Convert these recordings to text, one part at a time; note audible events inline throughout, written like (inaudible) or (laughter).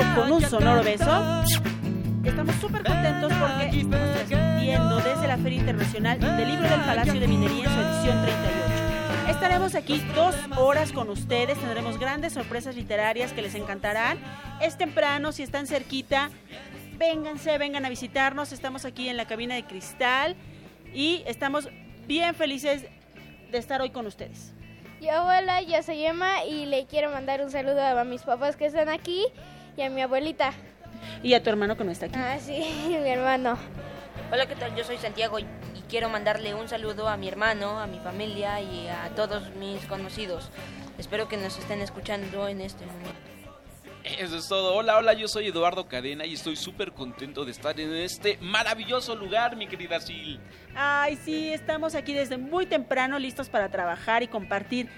Con un sonoro beso. Estamos súper contentos porque estamos transmitiendo desde la Feria Internacional del Libro del Palacio de Minería en su edición 38. Estaremos aquí dos horas con ustedes, tendremos grandes sorpresas literarias que les encantarán. Es temprano, si están cerquita, vénganse, vengan a visitarnos. Estamos aquí en la cabina de cristal y estamos bien felices de estar hoy con ustedes. Yo, hola, yo soy Emma y le quiero mandar un saludo a mis papás que están aquí y a mi abuelita. Y a tu hermano que no está aquí. Ah, sí, (laughs) mi hermano. Hola, ¿qué tal? Yo soy Santiago y, y quiero mandarle un saludo a mi hermano, a mi familia y a todos mis conocidos. Espero que nos estén escuchando en este momento. Eso es todo. Hola, hola, yo soy Eduardo Cadena y estoy súper contento de estar en este maravilloso lugar, mi querida Sil. Ay, sí, estamos aquí desde muy temprano listos para trabajar y compartir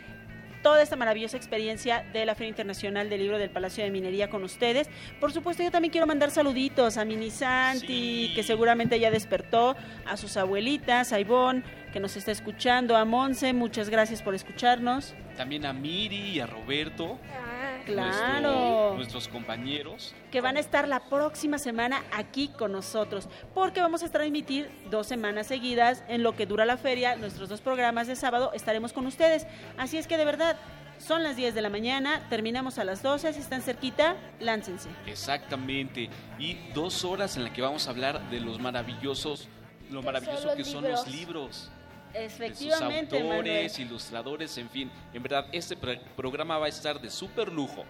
toda esta maravillosa experiencia de la Feria Internacional del Libro del Palacio de Minería con ustedes. Por supuesto, yo también quiero mandar saluditos a Mini Santi, Sí. que seguramente ya despertó, a sus abuelitas, a Ivonne, que nos está escuchando, a Monse, muchas gracias por escucharnos. También a Miri y a Roberto, Ah, Claro. nuestro- nuestros compañeros. que van a estar la próxima semana aquí con nosotros, porque vamos a transmitir dos semanas seguidas en lo que dura la feria, nuestros dos programas de sábado estaremos con ustedes. Así es que de verdad, son las 10 de la mañana, terminamos a las 12, si están cerquita, láncense. Exactamente. Y dos horas en las que vamos a hablar de los maravillosos, lo maravilloso son que son los libros. De sus Efectivamente, autores, Manuel. ilustradores, en fin. En verdad, este pro- programa va a estar de súper lujo.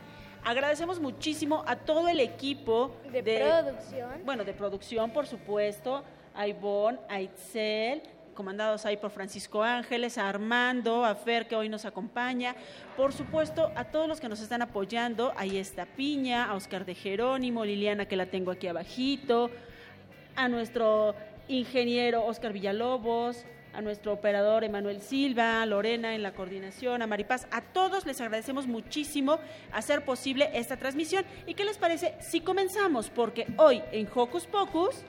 Agradecemos muchísimo a todo el equipo de, producción. bueno, de producción, por supuesto, a Ivonne, a Itzel, comandados ahí por Francisco Ángeles, a Armando, a Fer, que hoy nos acompaña, por supuesto, a todos los que nos están apoyando, ahí está Piña, a Oscar de Jerónimo, Liliana, que la tengo aquí abajito, a nuestro ingeniero Oscar Villalobos, a nuestro operador Emanuel Silva, a Lorena en la coordinación, a Maripaz, a todos les agradecemos muchísimo hacer posible esta transmisión. ¿Y qué les parece si comenzamos? Porque hoy en Hocus Pocus,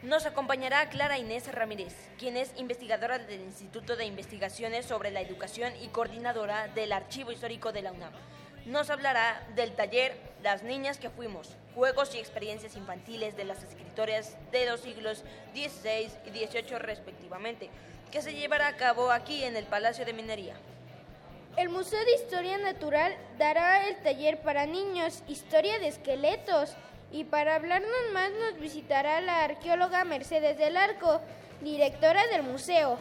Nos acompañará Clara Inés Ramírez, quien es investigadora del Instituto de Investigaciones sobre la Educación y coordinadora del Archivo Histórico de la UNAM. Nos hablará del taller Las Niñas que Fuimos, juegos y experiencias infantiles de las escritoras de los siglos XVI y XVIII respectivamente, que se llevará a cabo aquí en el Palacio de Minería. El Museo de Historia Natural dará el taller para niños, Historia de Esqueletos. Y para hablarnos más nos visitará la arqueóloga Mercedes del Arco, directora del museo.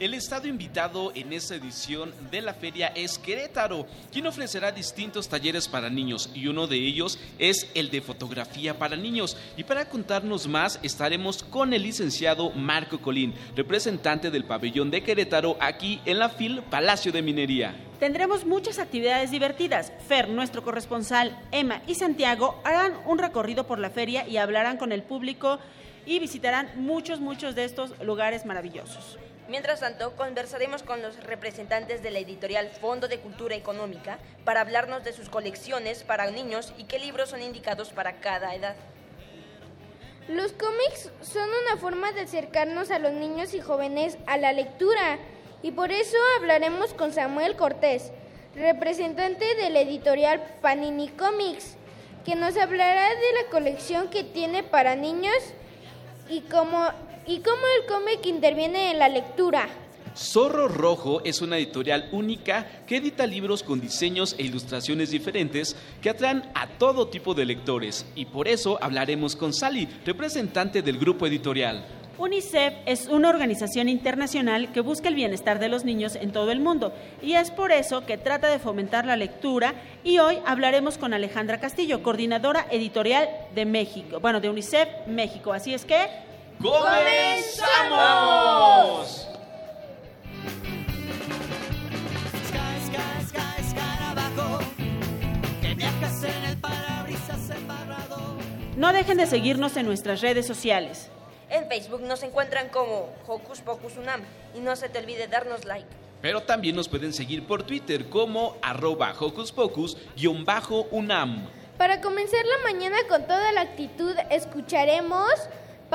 El estado invitado en esta edición de la feria es Querétaro, quien ofrecerá distintos talleres para niños y uno de ellos es el de fotografía para niños. Y para contarnos más estaremos con el licenciado Marco Colín, representante del pabellón de Querétaro aquí en la FIL Palacio de Minería. tendremos muchas actividades divertidas. Fer, nuestro corresponsal, Emma y Santiago harán un recorrido por la feria y hablarán con el público y visitarán muchos, muchos de estos lugares maravillosos. Mientras tanto, conversaremos con los representantes de la editorial Fondo de Cultura Económica para hablarnos de sus colecciones para niños y qué libros son indicados para cada edad. Los cómics son una forma de acercarnos a los niños y jóvenes a la lectura y por eso hablaremos con Samuel Cortés, representante de la editorial Panini Comics, que nos hablará de la colección que tiene para niños y cómo, y cómo el cómic interviene en la lectura. Zorro Rojo es una editorial única que edita libros con diseños e ilustraciones diferentes que atraen a todo tipo de lectores y por eso hablaremos con Sally, representante del grupo editorial. UNICEF es una organización internacional que busca el bienestar de los niños en todo el mundo y es por eso que trata de fomentar la lectura y hoy hablaremos con Alejandra Castillo, coordinadora editorial de México, bueno, de UNICEF México. Así es que ¡Comenzamos! no dejen de seguirnos en nuestras redes sociales. En Facebook nos encuentran como Hocus Pocus Unam y no se te olvide darnos like. Pero también nos pueden seguir por Twitter como arroba Hocus Pocus-Unam. Para comenzar la mañana con toda la actitud, escucharemos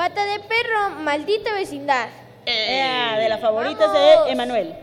Pata de Perro, Maldita Vecindad. Eh, de las favoritas Vamos. de Emanuel.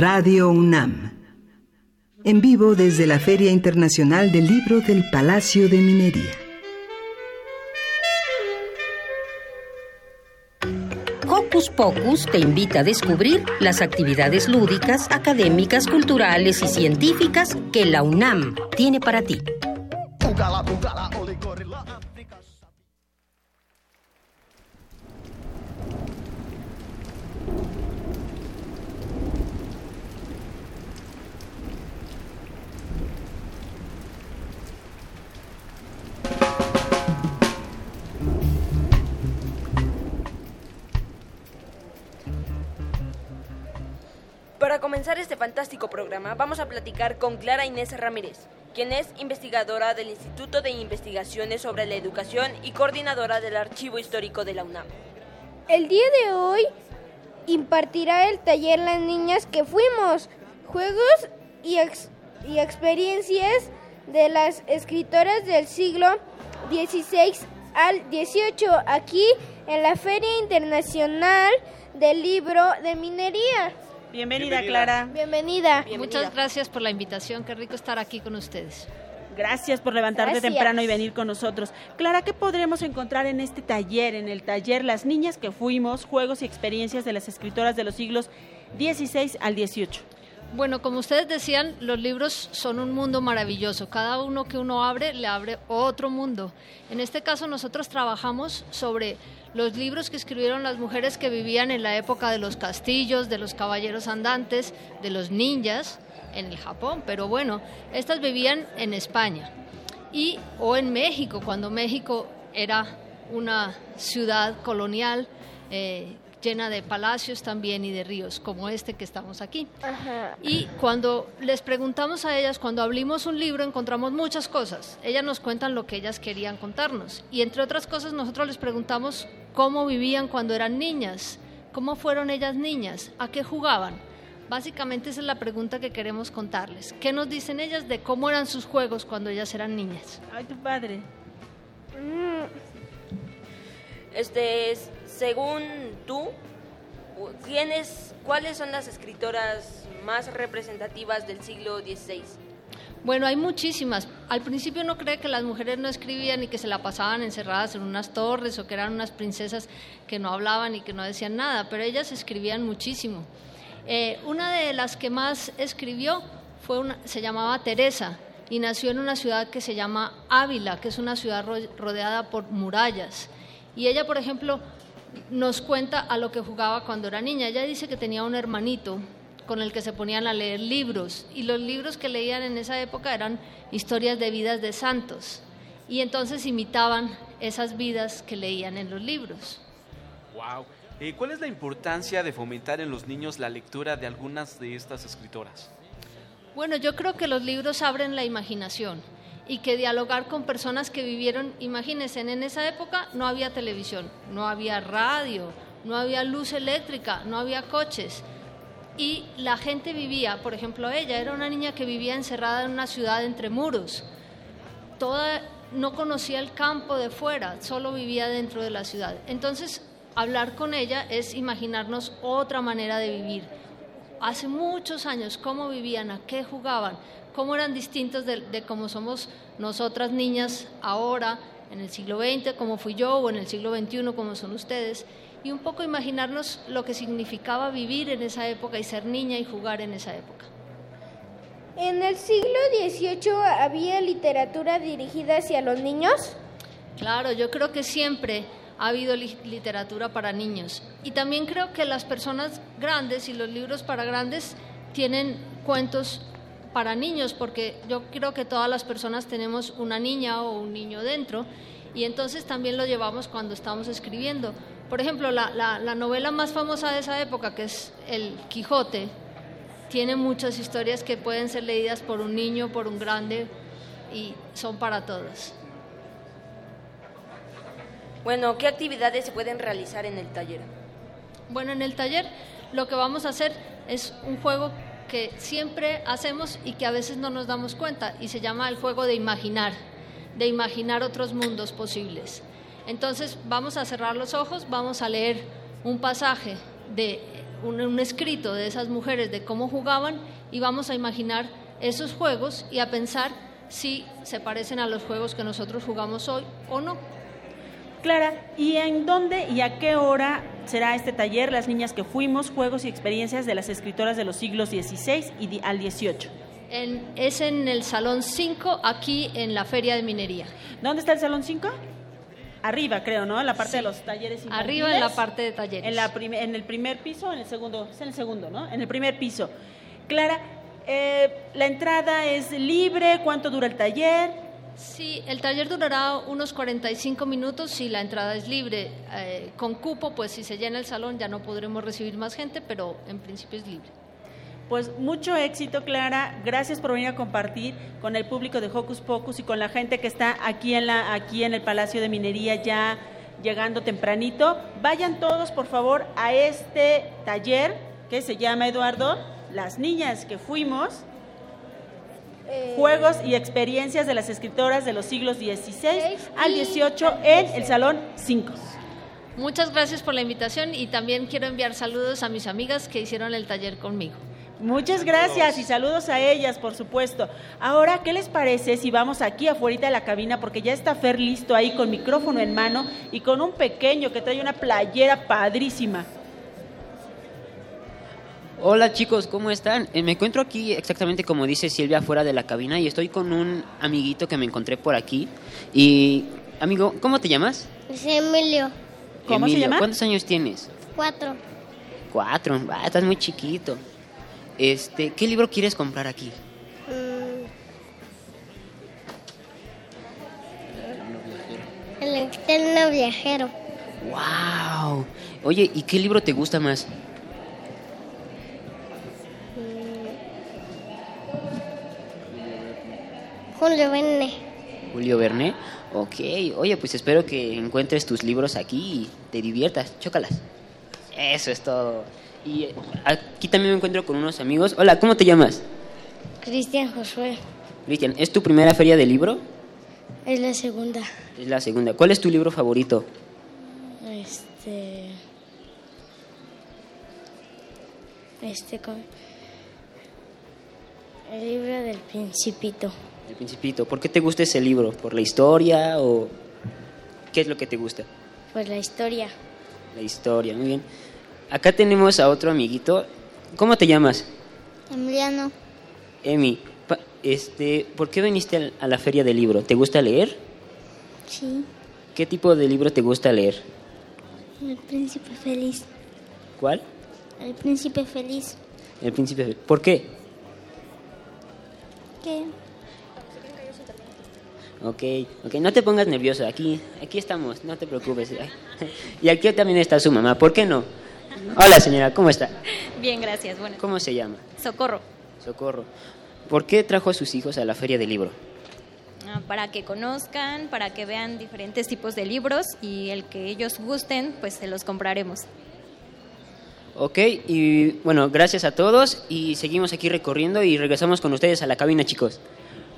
Radio UNAM. En vivo desde la Feria Internacional del Libro del Palacio de Minería. Hocus Pocus te invita a descubrir las actividades lúdicas, académicas, culturales y científicas que la UNAM tiene para ti. Vamos a platicar con Clara Inés Ramírez, quien es investigadora del Instituto de Investigaciones sobre la Educación y coordinadora del Archivo Histórico de la UNAM. El día de hoy impartirá el taller Las Niñas que Fuimos, juegos y, ex- y experiencias de las escritoras del siglo XVI al XVIII, aquí en la Feria Internacional del Libro de Minería. Bienvenida, Bienvenida. Clara. Bienvenida. Muchas gracias por la invitación, qué rico estar aquí con ustedes. Gracias por levantarte Gracias. temprano y venir con nosotros. Clara, ¿qué podremos encontrar en este taller, en el taller Las Niñas que Fuimos, Juegos y Experiencias de las Escritoras de los siglos XVI al XVIII? Bueno, como ustedes decían, los libros son un mundo maravilloso. Cada uno que uno abre le abre otro mundo. En este caso nosotros trabajamos sobre los libros que escribieron las mujeres que vivían en la época de los castillos, de los caballeros andantes, de los ninjas en el Japón, pero bueno, estas vivían en España y o en México, cuando México era una ciudad colonial eh, llena de palacios también y de ríos, como este que estamos aquí. Ajá. Y cuando les preguntamos a ellas, cuando abrimos un libro, encontramos muchas cosas. Ellas nos cuentan lo que ellas querían contarnos. Y entre otras cosas, nosotros les preguntamos cómo vivían cuando eran niñas, cómo fueron ellas niñas, a qué jugaban. Básicamente esa es la pregunta que queremos contarles. ¿Qué nos dicen ellas de cómo eran sus juegos cuando ellas eran niñas? Ay, tu padre. Mm, Este, es- según tú, ¿quiénes, ¿cuáles son las escritoras más representativas del siglo XVI? Bueno, hay muchísimas. Al principio uno cree que las mujeres no escribían y que se la pasaban encerradas en unas torres o que eran unas princesas que no hablaban y que no decían nada, pero ellas escribían muchísimo. Eh, una de las que más escribió fue una, se llamaba Teresa y nació en una ciudad que se llama Ávila, que es una ciudad ro- rodeada por murallas. Y ella, por ejemplo, nos cuenta a lo que jugaba cuando era niña. Ella dice que tenía un hermanito con el que se ponían a leer libros y los libros que leían en esa época eran historias de vidas de santos y entonces imitaban esas vidas que leían en los libros. Wow. Eh, ¿Cuál es la importancia de fomentar en los niños la lectura de algunas de estas escritoras? Bueno, yo creo que los libros abren la imaginación y que dialogar con personas que vivieron, imagínense, en esa época no había televisión, no había radio, no había luz eléctrica, no había coches. Y la gente vivía, por ejemplo, ella era una niña que vivía encerrada en una ciudad entre muros. Toda no conocía el campo de fuera, solo vivía dentro de la ciudad. Entonces, hablar con ella es imaginarnos otra manera de vivir, hace muchos años, cómo vivían, a qué jugaban, cómo eran distintos de, de cómo somos nosotras niñas ahora, en el siglo XX, como fui yo, o en el siglo XXI, como son ustedes, y un poco imaginarnos lo que significaba vivir en esa época y ser niña y jugar en esa época. ¿En el siglo XVIII había literatura dirigida hacia los niños? Claro, yo creo que siempre ha habido li- literatura para niños. Y también creo que las personas grandes y los libros para grandes tienen cuentos para niños, porque yo creo que todas las personas tenemos una niña o un niño dentro, y entonces también lo llevamos cuando estamos escribiendo. Por ejemplo, la, la- la novela más famosa de esa época, que es El Quijote, tiene muchas historias que pueden ser leídas por un niño, por un grande, y son para todos. Bueno, ¿qué actividades se pueden realizar en el taller? Bueno, en el taller lo que vamos a hacer es un juego que siempre hacemos y que a veces no nos damos cuenta y se llama el juego de imaginar, de imaginar otros mundos posibles. Entonces vamos a cerrar los ojos, vamos a leer un pasaje de un, un escrito de esas mujeres de cómo jugaban y vamos a imaginar esos juegos y a pensar si se parecen a los juegos que nosotros jugamos hoy o no. Clara, ¿y en dónde y a qué hora será este taller Las Niñas que Fuimos, Juegos y Experiencias de las Escritoras de los siglos XVI y al XVIII? En- es en el Salón 5, aquí en la Feria de Minería. ¿Dónde está el Salón 5? Arriba, creo, ¿no? En la parte Sí. de los talleres infantiles. Arriba en la parte de talleres. En, la en el primer piso, en el segundo, es en el segundo, ¿no? En el primer piso. Clara, eh, la entrada es libre, ¿cuánto dura el taller? Sí, el taller durará unos 45 minutos y la entrada es libre. Eh, con cupo, pues si se llena el salón ya no podremos recibir más gente, pero en principio es libre. Pues mucho éxito, Clara. Gracias por venir a compartir con el público de Hocus Pocus y con la gente que está aquí en la aquí en el Palacio de Minería ya llegando tempranito. Vayan todos, por favor, a este taller que se llama Eduardo, las niñas que fuimos Eh, Juegos y experiencias de las escritoras de los siglos XVI al XVIII en el Salón 5. Muchas gracias por la invitación y también quiero enviar saludos a mis amigas que hicieron el taller conmigo. Muchas gracias y saludos a ellas, por supuesto. Ahora, ¿qué les parece si vamos aquí afuera de la cabina? Porque ya está Fer listo ahí con micrófono en mano y con un pequeño que trae una playera padrísima. Hola chicos, ¿cómo están? Eh, me encuentro aquí exactamente como dice Silvia fuera de la cabina y estoy con un amiguito que me encontré por aquí. Y, amigo, ¿cómo te llamas? Es Emilio. ¿Cómo se Emilio. llama? ¿Cuántos años tienes? Cuatro. Cuatro. Ah, estás muy chiquito. Este, ¿qué libro quieres comprar aquí? El eterno viajero. ¡Wow! Oye, ¿y qué libro te gusta más? Julio Verne. Julio Verne. Ok, oye, pues espero que encuentres tus libros aquí y te diviertas. Chócalas. Eso es todo. Y eh, aquí también me encuentro con unos amigos. Hola, ¿cómo te llamas? Cristian Josué. Cristian, ¿es tu primera feria de libro? Es la segunda. Es la segunda. ¿Cuál es tu libro favorito? Este. Este con. El libro del Principito. Principito. ¿Por qué te gusta ese libro? ¿Por la historia o qué es lo que te gusta? Pues la historia. La historia, muy bien. Acá tenemos a otro amiguito. ¿Cómo te llamas? Emiliano. Emi. Este, ¿por qué viniste a la feria del libro? ¿Te gusta leer? Sí. ¿Qué tipo de libro te gusta leer? El príncipe feliz. ¿Cuál? El príncipe feliz. El Príncipe. ¿Por qué? ¿Qué? Ok, ok, no te pongas nervioso. Aquí, aquí estamos, no te preocupes. (laughs) Y aquí también está su mamá. ¿Por qué no? Hola, señora, ¿cómo está? Bien, gracias. Bueno, ¿Cómo se llama? socorro. Socorro. ¿Por qué trajo a sus hijos a la feria del libro? Ah, Para que conozcan, para que vean diferentes tipos de libros y el que ellos gusten, pues se los compraremos. Ok, y bueno, gracias a todos y seguimos aquí recorriendo y regresamos con ustedes a la cabina, chicos.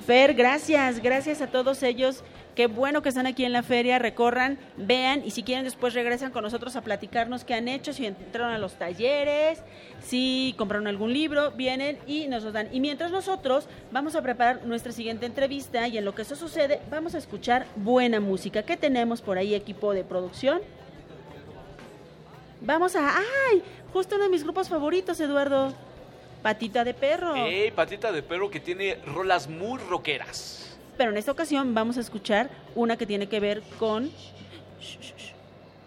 Fer, gracias, gracias a todos ellos. Qué bueno que están aquí en la feria, recorran, vean y si quieren después regresan con nosotros a platicarnos qué han hecho, si entraron a los talleres, si compraron algún libro, vienen y nos los dan. Y mientras nosotros vamos a preparar nuestra siguiente entrevista y en lo que eso sucede vamos a escuchar buena música. ¿Qué tenemos por ahí equipo de producción? Vamos a... ¡Ay! Justo uno de mis grupos favoritos, Eduardo. Patita de perro. Ey, patita de perro que tiene rolas muy rockeras. Pero en esta ocasión vamos a escuchar una que tiene que ver con...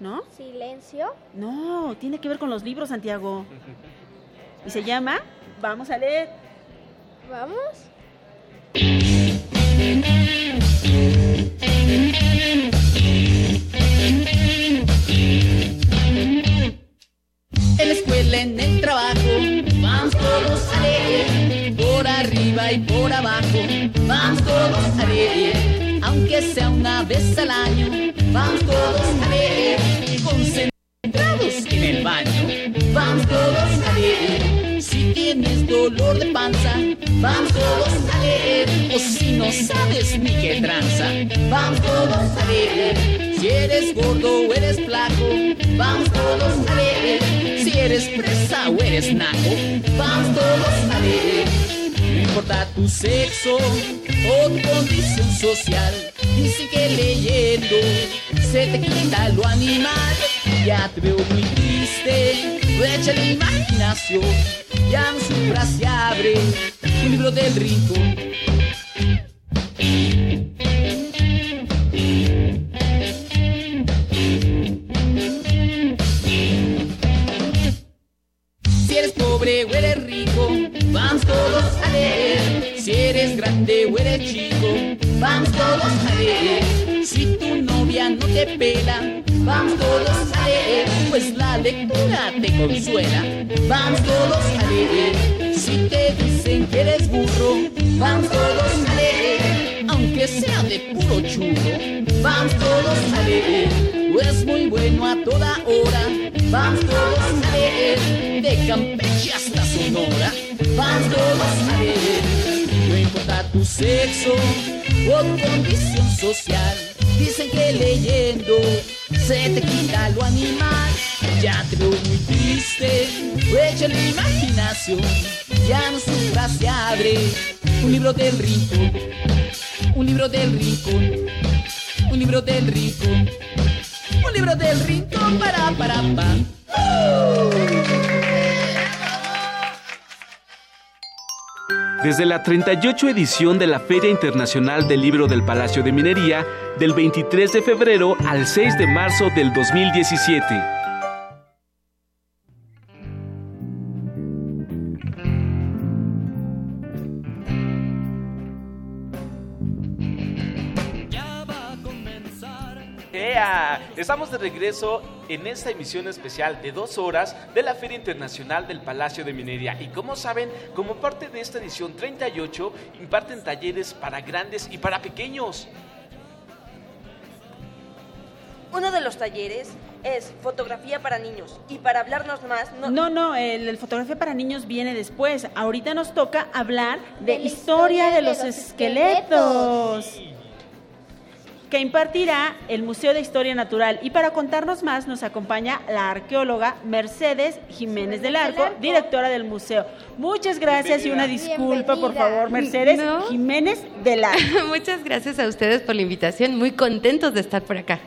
¿No? Silencio. No, tiene que ver con los libros, Santiago. Y se llama Vamos a leer. ¿Vamos? Sabes ni qué tranza, vamos todos a leer. Si eres gordo o eres flaco, vamos todos a leer. Si eres presa o eres naco, vamos todos a leer. No importa tu sexo o tu condición social, dicen que leyendo se te quita lo animal. Ya te veo muy triste, echa la imaginación. Ya no sufras y abre un libro del rincón. Vamos todos a leer, pues la lectura te consuela. Vamos todos a leer, si te dicen que eres burro. Vamos todos a leer, aunque sea de puro churro. Vamos todos a leer, es muy bueno a toda hora. Vamos todos a leer, de Campeche hasta Sonora. Vamos todos a leer, no importa tu sexo o condición social. Dicen que leyendo se te quita lo animal. Ya te veo muy triste, echa la imaginación. Ya no sufras, se abre un libro del rincón. Un libro del rincón. Un libro del rincón. Un libro del rincón para para pa. Desde la 38 edición de la Feria Internacional del Libro del Palacio de Minería, del 23 de febrero al 6 de marzo del 2017. Estamos de regreso en esta emisión especial de dos horas de la Feria Internacional del Palacio de Minería. Y como saben, como parte de esta edición 38, imparten talleres para grandes y para pequeños. Uno de los talleres es fotografía para niños. Y para hablarnos más, no, No, no, el, el fotografía para niños viene después. Ahorita nos toca hablar de, historia de los, los esqueletos. Que impartirá el Museo de Historia Natural. Y para contarnos más nos acompaña la arqueóloga Mercedes Jiménez del Arco, directora del museo. Muchas gracias y una disculpa, por favor, Mercedes No. Jiménez del Arco. (laughs) Muchas gracias a ustedes por la invitación. Muy contentos de estar por acá.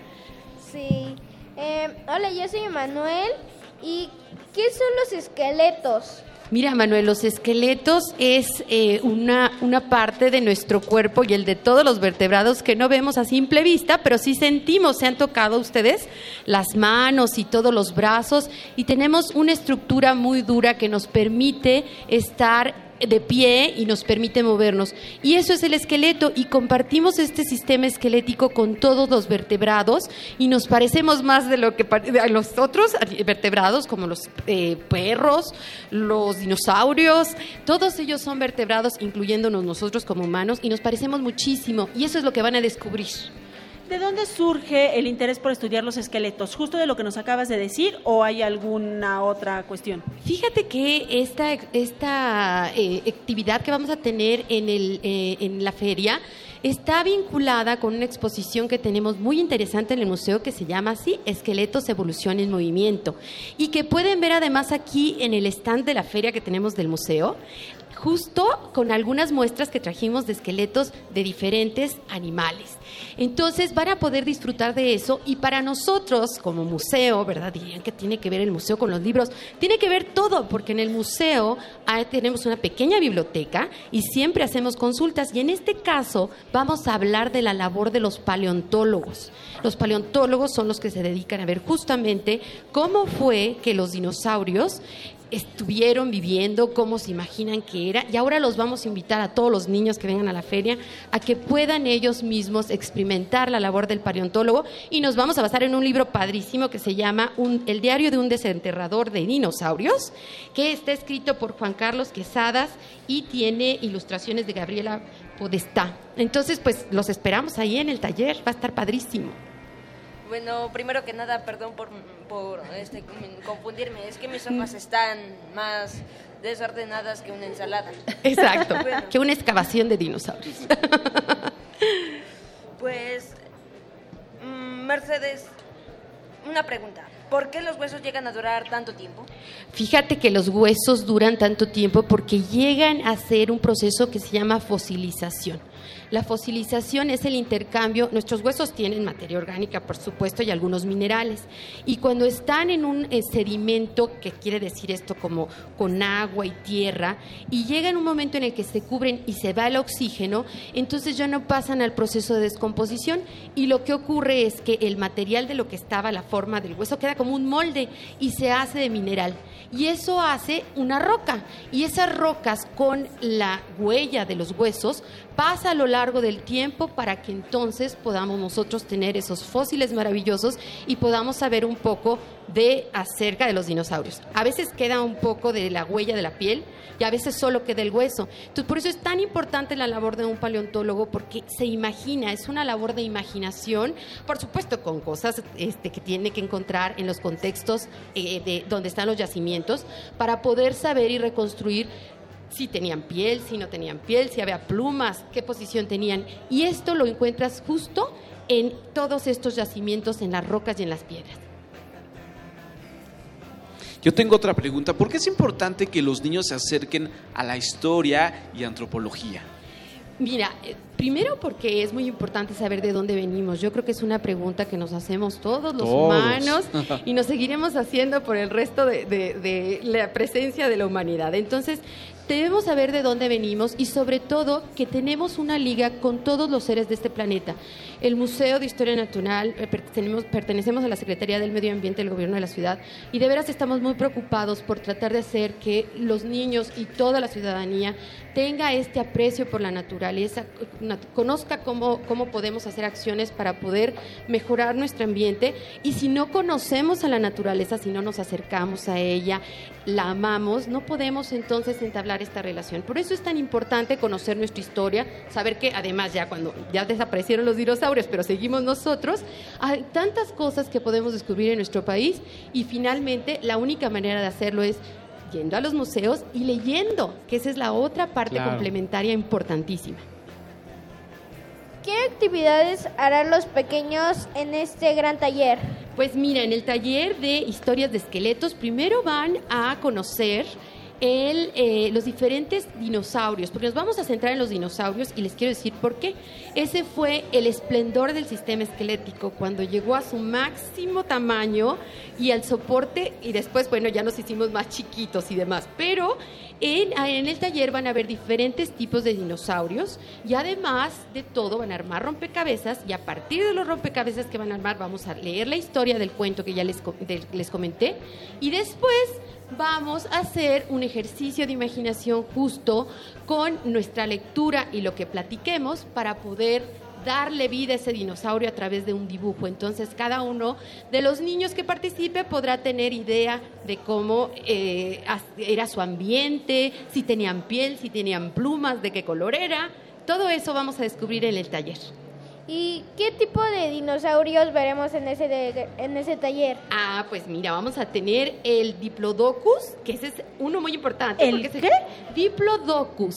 Sí. Eh, hola, yo soy Manuel. ¿Y qué son los esqueletos? Mira, Manuel, los esqueletos es eh, una, una parte de nuestro cuerpo y el de todos los vertebrados que no vemos a simple vista, pero sí sentimos. ¿Se han tocado ustedes las manos y todos los brazos? Y tenemos una estructura muy dura que nos permite estar de pie y nos permite movernos. Y eso es el esqueleto y compartimos este sistema esquelético con todos los vertebrados y nos parecemos más de lo que a los otros vertebrados como los eh, perros, los dinosaurios, todos ellos son vertebrados incluyéndonos nosotros como humanos y nos parecemos muchísimo y eso es lo que van a descubrir. ¿De dónde surge el interés por estudiar los esqueletos? ¿Justo de lo que nos acabas de decir o hay alguna otra cuestión? Fíjate que esta, esta eh, actividad que vamos a tener en, el, eh, en la feria está vinculada con una exposición que tenemos muy interesante en el museo que se llama así, Esqueletos, Evolución en Movimiento, y que pueden ver además aquí en el stand de la feria que tenemos del museo justo con algunas muestras que trajimos de esqueletos de diferentes animales. Entonces van a poder disfrutar de eso y para nosotros como museo, ¿verdad? Dirían que tiene que ver el museo con los libros, tiene que ver todo porque en el museo ah, tenemos una pequeña biblioteca y siempre hacemos consultas y en este caso vamos a hablar de la labor de los paleontólogos. Los paleontólogos son los que se dedican a ver justamente cómo fue que los dinosaurios estuvieron viviendo, cómo se imaginan que era. Y ahora los vamos a invitar a todos los niños que vengan a la feria a que puedan ellos mismos experimentar la labor del paleontólogo. Y nos vamos a basar en un libro padrísimo que se llama un- El diario de un desenterrador de dinosaurios, que está escrito por Juan Carlos Quesadas y tiene ilustraciones de Gabriela Podestá. Entonces, pues los esperamos ahí en el taller, va a estar padrísimo. Bueno, primero que nada, perdón por, por este, confundirme. Es que mis hojas están más desordenadas que una ensalada. (laughs) Exacto, Bueno, que una excavación de dinosaurios. (laughs) pues, mm, Mercedes, una pregunta. ¿Por qué los huesos llegan a durar tanto tiempo? Fíjate que los huesos duran tanto tiempo porque llegan a ser un proceso que se llama fosilización. La fosilización es el intercambio, nuestros huesos tienen materia orgánica, por supuesto, y algunos minerales. Y cuando están en un eh, sedimento, que quiere decir esto como con agua y tierra, y llega en un momento en el que se cubren y se va el oxígeno, entonces ya no pasan al proceso de descomposición y lo que ocurre es que el material de lo que estaba la forma del hueso queda como un molde y se hace de mineral. Y eso hace una roca. Y esas rocas con la huella de los huesos pasa a lo largo del tiempo para que entonces podamos nosotros tener esos fósiles maravillosos y podamos saber un poco de acerca de los dinosaurios. A veces queda un poco de la huella de la piel y a veces solo queda el hueso. Entonces, por eso es tan importante la labor de un paleontólogo porque se imagina, es una labor de imaginación, por supuesto con cosas este, que tiene que encontrar en los contextos eh, de donde están los yacimientos para poder saber y reconstruir si tenían piel, si no tenían piel, si había plumas, qué posición tenían. Y esto lo encuentras justo en todos estos yacimientos, en las rocas y en las piedras. Yo tengo otra pregunta. ¿Por qué es importante que los niños se acerquen a la historia y antropología? Mira, eh, primero porque es muy importante saber de dónde venimos. Yo creo que es una pregunta que nos hacemos todos los Todos. humanos (laughs) y nos seguiremos haciendo por el resto de, de- de la presencia de la humanidad. Entonces, debemos saber de dónde venimos y sobre todo que tenemos una liga con todos los seres de este planeta. El Museo de Historia Natural, eh, pertenecemos, pertenecemos a la Secretaría del Medio Ambiente del Gobierno de la Ciudad y de veras estamos muy preocupados por tratar de hacer que los niños y toda la ciudadanía tenga este aprecio por la naturaleza, na- conozca cómo, cómo podemos hacer acciones para poder mejorar nuestro ambiente y si no conocemos a la naturaleza, si no nos acercamos a ella, la amamos, no podemos entonces entablar esta relación. Por eso es tan importante conocer nuestra historia, saber que además ya cuando ya desaparecieron los dinosaurios, pero seguimos nosotros, hay tantas cosas que podemos descubrir en nuestro país y finalmente la única manera de hacerlo es yendo a los museos y leyendo, que esa es la otra parte Claro. complementaria importantísima. ¿Qué actividades harán los pequeños en este gran taller? Pues mira, en el taller de historias de esqueletos, primero van a conocer el, eh, los diferentes dinosaurios, porque nos vamos a centrar en los dinosaurios y les quiero decir por qué. Ese fue el esplendor del sistema esquelético cuando llegó a su máximo tamaño y al soporte y después, bueno, ya nos hicimos más chiquitos y demás, pero en, en el taller van a ver diferentes tipos de dinosaurios y además de todo van a armar rompecabezas y a partir de los rompecabezas que van a armar vamos a leer la historia del cuento que ya les, les comenté y después vamos a hacer un ejercicio de imaginación justo con nuestra lectura y lo que platiquemos para poder darle vida a ese dinosaurio a través de un dibujo. Entonces, cada uno de los niños que participe podrá tener idea de cómo eh, era su ambiente, si tenían piel, si tenían plumas, de qué color era. Todo eso vamos a descubrir en el taller. ¿Y qué tipo de dinosaurios veremos en ese, de- en ese taller? Ah, pues mira, vamos a tener el Diplodocus, que ese es uno muy importante. ¿El porque es qué? Diplodocus.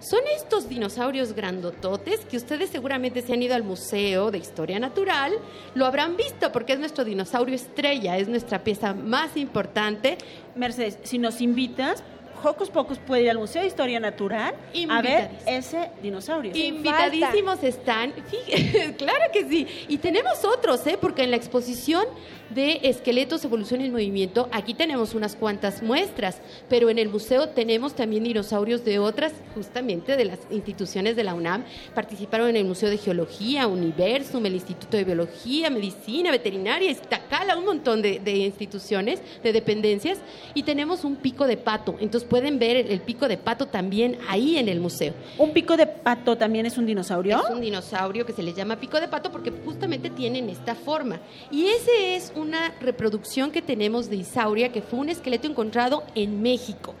Son estos dinosaurios grandototes que ustedes seguramente se han ido al Museo de Historia Natural, lo habrán visto porque es nuestro dinosaurio estrella, es nuestra pieza más importante. Mercedes, si nos invitas, Hocus Pocus puede ir al Museo de Historia Natural a ver Invitadísimos. ese dinosaurio. Invitadísimos están, (laughs) claro que sí. Y tenemos otros, ¿eh? porque en la exposición de esqueletos, evolución y movimiento, aquí tenemos unas cuantas muestras, pero en el museo tenemos también dinosaurios de otras, justamente de las instituciones de la UNAM. Participaron en el Museo de Geología, Universum, el Instituto de Biología, Medicina, Veterinaria, Iztacala, un montón de, de instituciones, de dependencias, y tenemos un pico de pato. Entonces pueden ver el, el pico de pato también ahí en el museo. ¿Un pico de pato también es un dinosaurio? Es un dinosaurio que se le llama pico de pato porque justamente tienen esta forma. Y ese es una reproducción que tenemos de Isauria, que fue un esqueleto encontrado en México.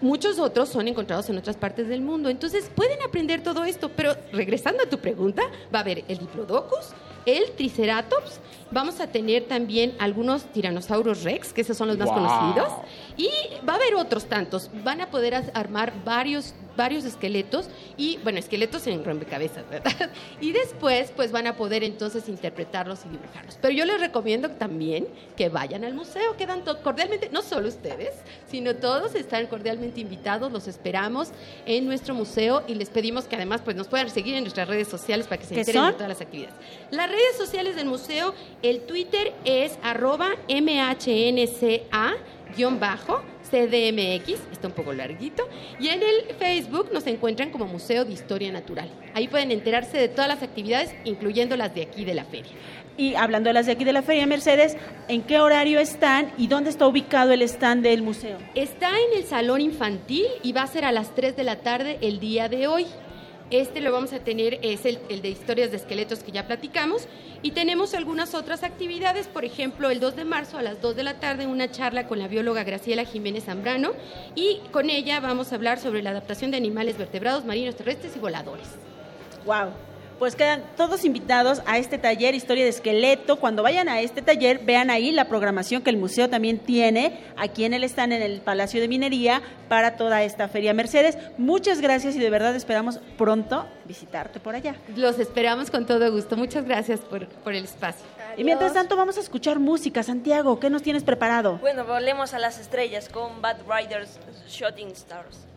Muchos otros son encontrados en otras partes del mundo. Entonces pueden aprender todo esto. Pero regresando a tu pregunta, va a haber el Diplodocus, el Triceratops. Vamos a tener también algunos tiranosaurus rex, que esos son los más Wow. conocidos. Y va a haber otros tantos. Van a poder armar varios, varios esqueletos y, bueno, esqueletos en rompecabezas, ¿verdad? (laughs) Y después, pues van a poder entonces interpretarlos y dibujarlos. Pero yo les recomiendo también que vayan al museo. Quedan cordialmente, no solo ustedes, sino todos están cordialmente invitados. Los esperamos en nuestro museo y les pedimos que además pues nos puedan seguir en nuestras redes sociales para que se ¿Qué enteren de todas las actividades. Las redes sociales del museo, el Twitter es arroba mhnca guion bajo CDMX, está un poco larguito, y en el Facebook nos encuentran como Museo de Historia Natural. Ahí pueden enterarse de todas las actividades, incluyendo las de aquí de la feria. Y hablando de las de aquí de la Feria Mercedes, ¿en qué horario están y dónde está ubicado el stand del museo? Está en el salón infantil y va a ser a las 3 de la tarde el día de hoy. Este lo vamos a tener, es el, de historias de esqueletos que ya platicamos. Y tenemos algunas otras actividades, por ejemplo, el 2 de marzo a las 2 de la tarde una charla con la bióloga Graciela Jiménez Zambrano y con ella vamos a hablar sobre la adaptación de animales vertebrados, marinos, terrestres y voladores. ¡Wow! Pues quedan todos invitados a este taller Historia de Esqueleto. Cuando vayan a este taller, vean ahí la programación que el museo también tiene aquí en el stand en el Palacio de Minería para toda esta feria Mercedes. Muchas gracias y de verdad esperamos pronto visitarte por allá. Los esperamos con todo gusto. Muchas gracias por, por el espacio. Y mientras tanto vamos a escuchar música. Santiago, ¿qué nos tienes preparado? Bueno, volvemos a las estrellas con Bad Riders Shooting Stars.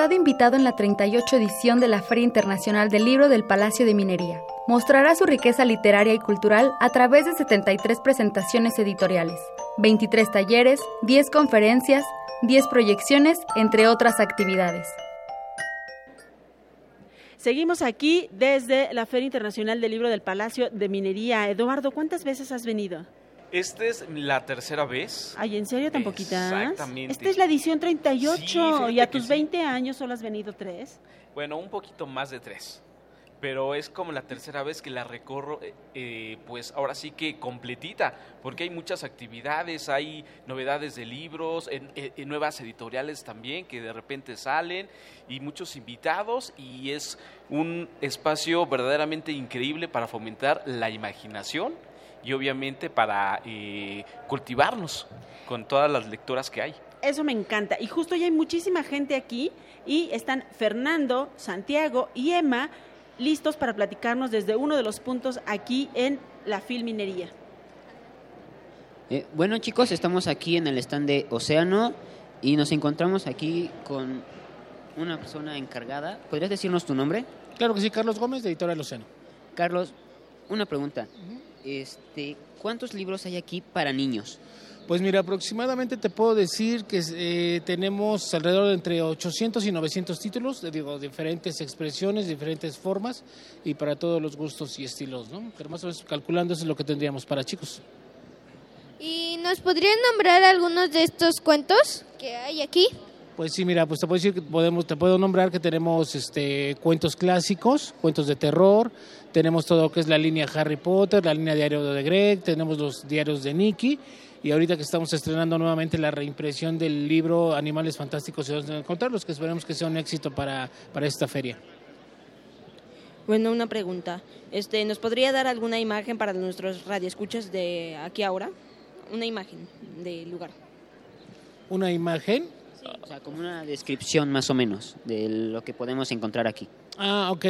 Estado invitado en la 38 edición de la Feria Internacional del Libro del Palacio de Minería. Mostrará su riqueza literaria y cultural a través de 73 presentaciones editoriales, 23 talleres, 10 conferencias, 10 proyecciones, entre otras actividades. Seguimos aquí desde la Feria Internacional del Libro del Palacio de Minería. Eduardo, ¿cuántas veces has venido? Esta es la tercera vez. Ay, ¿en serio tan poquitas? Exactamente. Esta es la edición 38 Sí, y a tus sí. 20 años solo has venido tres. Bueno, un poquito más de tres. Pero es como la tercera vez que la recorro, eh, eh, pues ahora sí que completita, porque hay muchas actividades, hay novedades de libros, en- en- en nuevas editoriales también que de repente salen y muchos invitados y es un espacio verdaderamente increíble para fomentar la imaginación y obviamente para eh, cultivarnos con todas las lecturas que hay. Eso me encanta. Y justo ya hay muchísima gente aquí y están Fernando, Santiago y Emma listos para platicarnos desde uno de los puntos aquí en la Filminería. Eh, bueno chicos, estamos aquí en el stand de Océano y nos encontramos aquí con una persona encargada. ¿Podrías decirnos tu nombre? Claro que sí, Carlos Gómez, de Editorial Océano. Carlos, una pregunta. Este, ¿cuántos libros hay aquí para niños? Pues mira, aproximadamente te puedo decir que eh, tenemos alrededor de entre 800 y 900 títulos, de, digo, diferentes expresiones, diferentes formas y para todos los gustos y estilos, ¿no? Pero más o menos calculando eso es lo que tendríamos para chicos. ¿Y nos podrían nombrar algunos de estos cuentos que hay aquí? Pues sí, mira, pues te puedo decir que podemos, te puedo nombrar que tenemos este cuentos clásicos, cuentos de terror, tenemos todo lo que es la línea Harry Potter, la línea diario de Greg, tenemos los diarios de Nicky y ahorita que estamos estrenando nuevamente la reimpresión del libro Animales Fantásticos y dónde encontrarlos, que esperemos que sea un éxito para, para esta feria. Bueno, una pregunta. Este, ¿Nos podría dar alguna imagen para nuestros radioescuchas de aquí ahora? Una imagen del lugar. Una imagen. O sea, como una descripción más o menos de lo que podemos encontrar aquí. Ah, ok.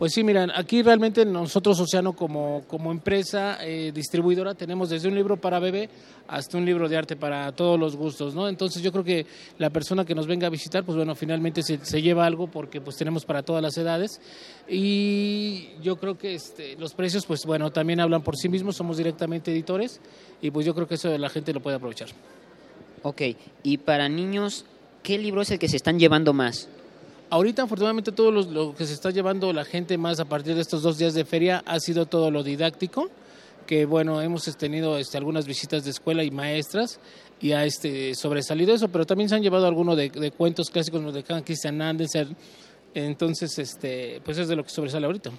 Pues sí, miran, aquí realmente nosotros, Océano, como, como empresa eh, distribuidora, tenemos desde un libro para bebé hasta un libro de arte para todos los gustos, ¿no? Entonces yo creo que la persona que nos venga a visitar, pues bueno, finalmente se, se lleva algo porque pues tenemos para todas las edades y yo creo que este, los precios, pues bueno, también hablan por sí mismos, somos directamente editores y pues yo creo que eso la gente lo puede aprovechar. Ok, y para niños, ¿qué libro es el que se están llevando más? Ahorita, afortunadamente, todo lo que se está llevando la gente más a partir de estos dos días de feria ha sido todo lo didáctico, que bueno, hemos tenido este, algunas visitas de escuela y maestras y ha este, sobresalido eso, pero también se han llevado algunos de, de cuentos clásicos como de Hans Christian Andersen, entonces, este, pues es de lo que sobresale ahorita.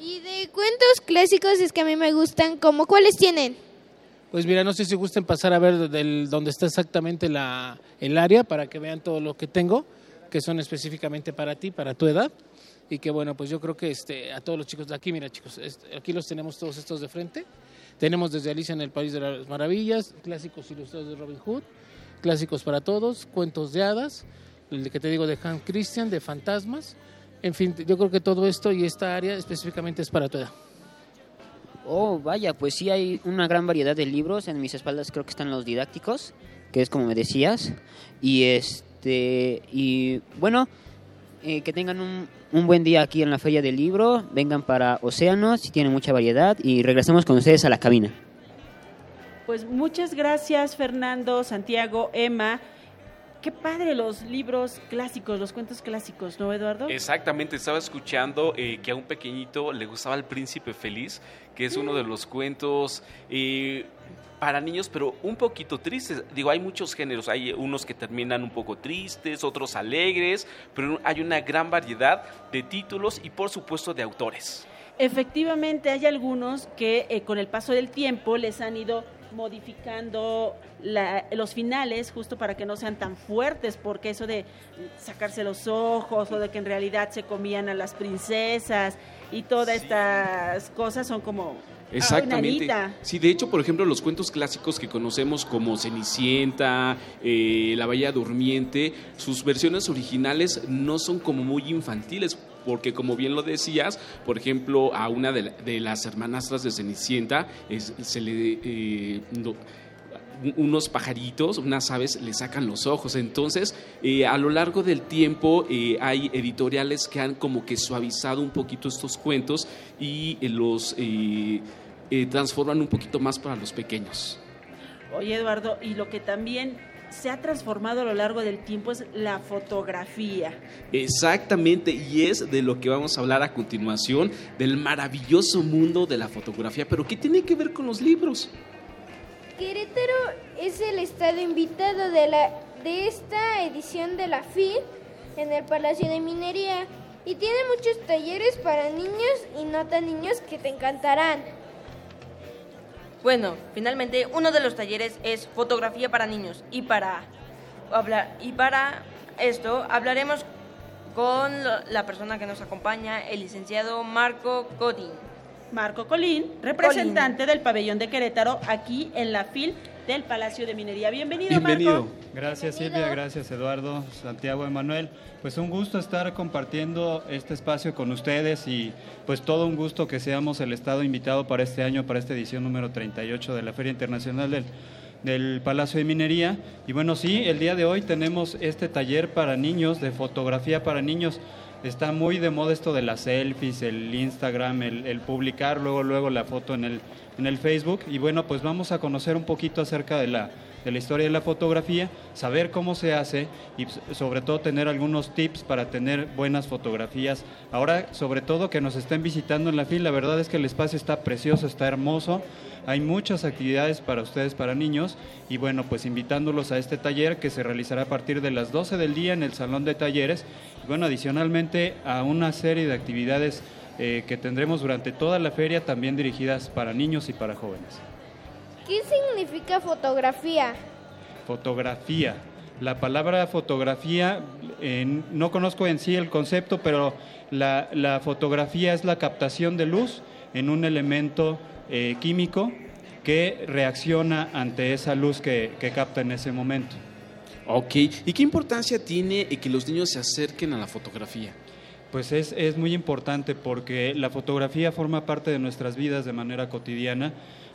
Y de cuentos clásicos es que a mí me gustan, como cuáles tienen? Pues mira, no sé si gusten pasar a ver del, dónde está exactamente la, el área para que vean todo lo que tengo, que son específicamente para ti, para tu edad. Y que bueno, pues yo creo que este, a todos los chicos de aquí, mira chicos, este, aquí los tenemos todos estos de frente. Tenemos desde Alicia en el País de las Maravillas, clásicos ilustrados de Robin Hood, clásicos para todos, cuentos de hadas, el que te digo de Hans Christian, de fantasmas. En fin, yo creo que todo esto y esta área específicamente es para tu edad. Oh, vaya, pues sí hay una gran variedad de libros. En mis espaldas creo que están los didácticos, que es como me decías. Y este y bueno, eh, que tengan un, un buen día aquí en la Feria del Libro. Vengan para Océano, si tienen mucha variedad. Y regresamos con ustedes a la cabina. Pues muchas gracias Fernando, Santiago, Emma. Qué padre los libros clásicos, los cuentos clásicos, ¿no, Eduardo? Exactamente, estaba escuchando eh, que a un pequeñito le gustaba El Príncipe Feliz, que es uno de los cuentos eh, para niños, pero un poquito tristes. Digo, hay muchos géneros, hay unos que terminan un poco tristes, otros alegres, pero hay una gran variedad de títulos y por supuesto de autores. Efectivamente, hay algunos que eh, con el paso del tiempo les han ido modificando la- los finales justo para que no sean tan fuertes, porque eso de sacarse los ojos o de que en realidad se comían a las princesas y todas estas cosas son como... "Ay, Exactamente. nanita". Sí, de hecho, por ejemplo, los cuentos clásicos que conocemos como Cenicienta, eh, La Bella Durmiente, sus versiones originales no son como muy infantiles, porque como bien lo decías, por ejemplo, a una de, la- de las hermanastras de Cenicienta es- se le... eh, no- un- unos pajaritos, unas aves, le sacan los ojos. Entonces, eh, a lo largo del tiempo eh, hay editoriales que han como que suavizado un poquito estos cuentos y eh, los eh, transforman un poquito más para los pequeños. Oye, Eduardo, y lo que también se ha transformado a lo largo del tiempo es la fotografía. Exactamente, y es de lo que vamos a hablar a continuación, del maravilloso mundo de la fotografía. Pero ¿qué tiene que ver con los libros? Querétaro es el estado invitado de, la, de esta edición de la FIL en el Palacio de Minería y tiene muchos talleres para niños y no tan niños que te encantarán. Bueno, finalmente uno de los talleres es fotografía para niños y para hablar y para esto hablaremos con la persona que nos acompaña, el licenciado Marco Godín. Marco Colín, representante del pabellón de Querétaro aquí en la FIL del Palacio de Minería. Bienvenido, Marco. Gracias Silvia, gracias Eduardo, Santiago, Emanuel. Pues un gusto estar compartiendo este espacio con ustedes y pues todo un gusto que seamos el estado invitado para este año, para esta edición número 38 de la Feria Internacional del, del Palacio de Minería. Y bueno, sí, el día de hoy tenemos este taller para niños, de fotografía para niños. Está muy de moda esto de las selfies, el Instagram, el, el publicar luego, luego la foto en el, en el Facebook. Y bueno, pues vamos a conocer un poquito acerca de la, de la historia de la fotografía, saber cómo se hace y s- sobre todo tener algunos tips para tener buenas fotografías. Ahora, sobre todo que nos estén visitando en la fila, la verdad es que el espacio está precioso, está hermoso. Hay muchas actividades para ustedes, para niños, y bueno, pues invitándolos a este taller que se realizará a partir de las 12 del día en el Salón de Talleres, y bueno, adicionalmente a una serie de actividades eh, que tendremos durante toda la feria, también dirigidas para niños y para jóvenes. ¿Qué significa fotografía? Fotografía. La palabra fotografía, eh, no conozco en sí el concepto, pero la, la fotografía es la captación de luz en un elemento eh, químico que reacciona ante esa luz que, que capta en ese momento. Ok, ¿y qué importancia tiene que los niños se acerquen a la fotografía? Pues es, es muy importante porque la fotografía forma parte de nuestras vidas de manera cotidiana.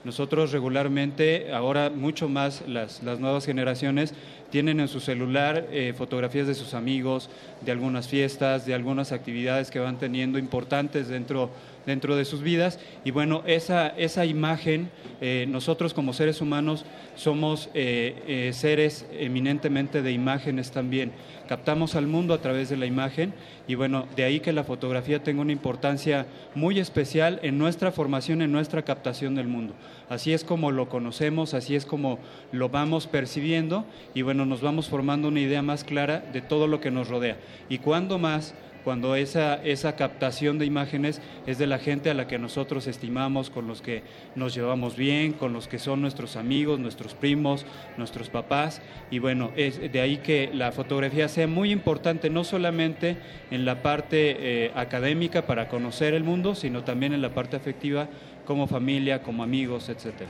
Nosotros regularmente, ahora mucho más las, las nuevas generaciones, tienen en su celular eh, fotografías de sus amigos, de algunas fiestas, de algunas actividades que van teniendo importantes dentro, dentro de sus vidas. Y bueno, esa, esa imagen, eh, nosotros como seres humanos somos eh, eh, seres eminentemente de imágenes también. Captamos al mundo a través de la imagen y bueno, de ahí que la fotografía tenga una importancia muy especial en nuestra formación, en nuestra captación del mundo. Así es como lo conocemos, así es como lo vamos percibiendo y bueno, nos vamos formando una idea más clara de todo lo que nos rodea. Y cuando más cuando esa, esa captación de imágenes es de la gente a la que nosotros estimamos, con los que nos llevamos bien, con los que son nuestros amigos, nuestros primos, nuestros papás. Y bueno, es de ahí que la fotografía sea muy importante, no solamente en la parte eh, académica para conocer el mundo, sino también en la parte afectiva como familia, como amigos, etcétera.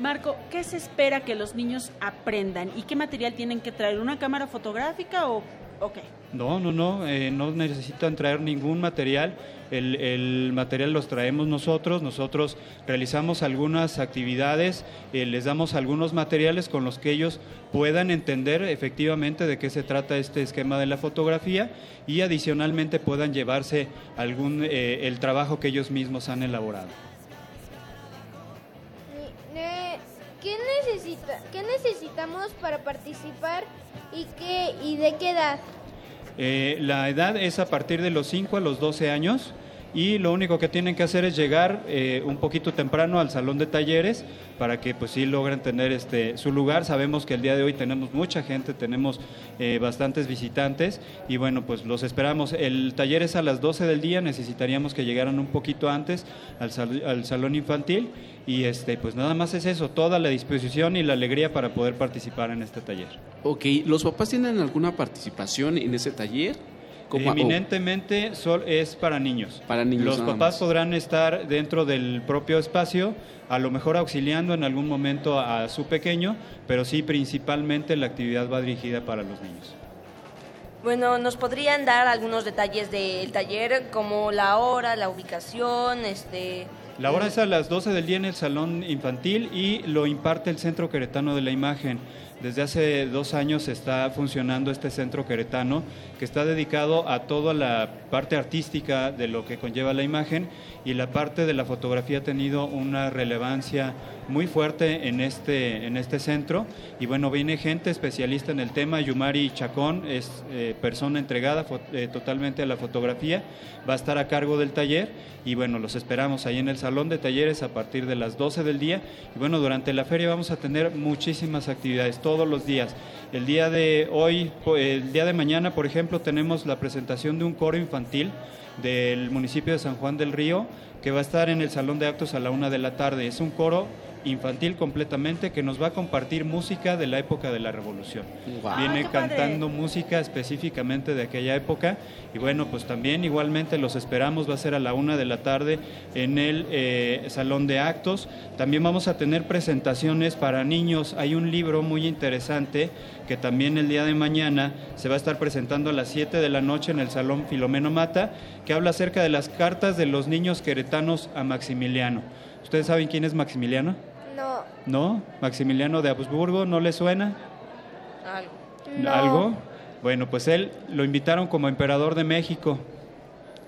Marco, ¿qué se espera que los niños aprendan y qué material tienen que traer? ¿Una cámara fotográfica o, No, no, no, eh, no necesitan traer ningún material. El, el material los traemos nosotros. Nosotros realizamos algunas actividades, eh, les damos algunos materiales con los que ellos puedan entender efectivamente de qué se trata este esquema de la fotografía y adicionalmente puedan llevarse algún eh, el trabajo que ellos mismos han elaborado. ¿Qué, necesita, ¿Qué necesitamos para participar y, qué, y de qué edad? Eh, la edad es a partir de los 5 a los 12 años y lo único que tienen que hacer es llegar eh, un poquito temprano al salón de talleres para que pues sí logren tener este su lugar. Sabemos que el día de hoy tenemos mucha gente, tenemos eh, bastantes visitantes y bueno, pues los esperamos. El taller es a las 12 del día, necesitaríamos que llegaran un poquito antes al, sal- al salón infantil y este pues nada más es eso, toda la disposición y la alegría para poder participar en este taller. Ok, ¿los papás tienen alguna participación en ese taller? ¿Cómo- Eminentemente sol es para niños. Para niños Los papás más. podrán estar dentro del propio espacio, a lo mejor auxiliando en algún momento a su pequeño, pero sí principalmente la actividad va dirigida para los niños. Bueno, ¿nos podrían dar algunos detalles del taller, como la hora, la ubicación, este, La hora es a las 12 del día en el salón infantil y lo imparte el Centro Queretano de la Imagen. Desde hace dos años está funcionando este centro queretano que está dedicado a toda la parte artística de lo que conlleva la imagen y la parte de la fotografía ha tenido una relevancia muy fuerte en este, en este centro. Y bueno, viene gente especialista en el tema. Yumari Chacón es eh, persona entregada eh, totalmente a la fotografía. Va a estar a cargo del taller. Y bueno, los esperamos ahí en el salón de talleres a partir de las 12 del día. Y bueno, durante la feria vamos a tener muchísimas actividades todos los días. El día de hoy, el día de mañana, por ejemplo, tenemos la presentación de un coro infantil del municipio de San Juan del Río, que va a estar en el Salón de Actos a la una de la tarde. Es un coro infantil completamente que nos va a compartir música de la época de la Revolución. Viene Ah, padre. cantando música específicamente de aquella época y bueno, pues también igualmente los esperamos, va a ser a la una de la tarde en el eh, Salón de Actos. También vamos a tener presentaciones para niños. Hay un libro muy interesante que también el día de mañana se va a estar presentando a las 7 de la noche en el Salón Filomeno Mata, que habla acerca de las cartas de los niños queretanos a Maximiliano. ¿Ustedes saben quién es Maximiliano? No. ¿No? Maximiliano de Habsburgo, ¿no le suena? Algo. No. ¿Algo? Bueno, pues él lo invitaron como emperador de México.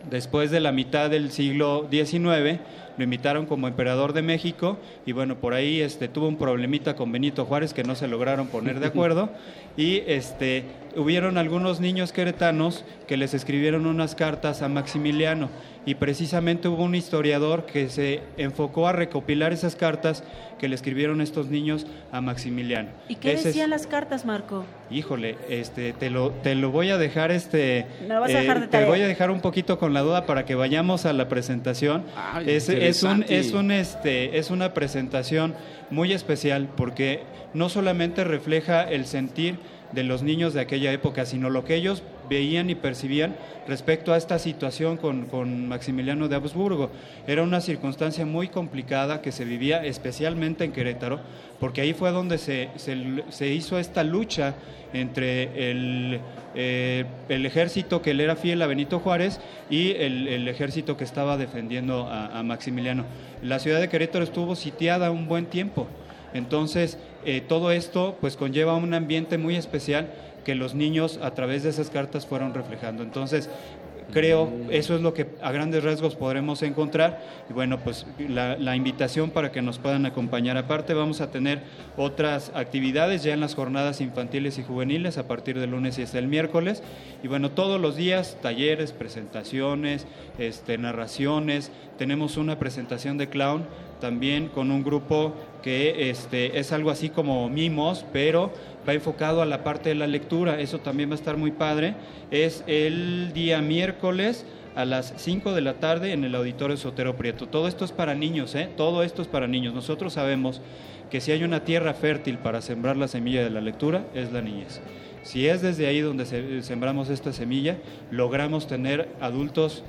Después de la mitad del siglo XIX, lo invitaron como emperador de México y bueno, por ahí este, tuvo un problemita con Benito Juárez que no se lograron poner de acuerdo (laughs) y este, hubieron algunos niños queretanos que les escribieron unas cartas a Maximiliano y precisamente hubo un historiador que se enfocó a recopilar esas cartas que le escribieron estos niños a Maximiliano. ¿Y qué Ese es- decían las cartas, Marco? Híjole, este, te lo, te lo voy a dejar, este, Me lo vas a dejar de te voy a dejar un poquito con la duda para que vayamos a la presentación. Ay, es, es un, es un, este, es una presentación muy especial porque no solamente refleja el sentir de los niños de aquella época, sino lo que ellos veían y percibían respecto a esta situación con, con Maximiliano de Habsburgo. Era una circunstancia muy complicada que se vivía especialmente en Querétaro, porque ahí fue donde se, se, se hizo esta lucha entre el, eh, el ejército que le era fiel a Benito Juárez y el, el ejército que estaba defendiendo a, a Maximiliano. La ciudad de Querétaro estuvo sitiada un buen tiempo. Entonces, eh, todo esto pues conlleva un ambiente muy especial que los niños a través de esas cartas fueron reflejando. Entonces, creo eso es lo que a grandes rasgos podremos encontrar. Y bueno pues la, la invitación para que nos puedan acompañar. Aparte vamos a tener otras actividades ya en las jornadas infantiles y juveniles a partir del lunes y hasta el miércoles. Y bueno todos los días talleres presentaciones este narraciones. Tenemos una presentación de clown también con un grupo que este, es algo así como mimos, pero va enfocado a la parte de la lectura, eso también va a estar muy padre. Es el día miércoles a las 5 de la tarde en el Auditorio Sotero Prieto. Todo esto es para niños, ¿eh? Todo esto es para niños. Nosotros sabemos que si hay una tierra fértil para sembrar la semilla de la lectura, es la niñez. Si es desde ahí donde se- sembramos esta semilla, logramos tener adultos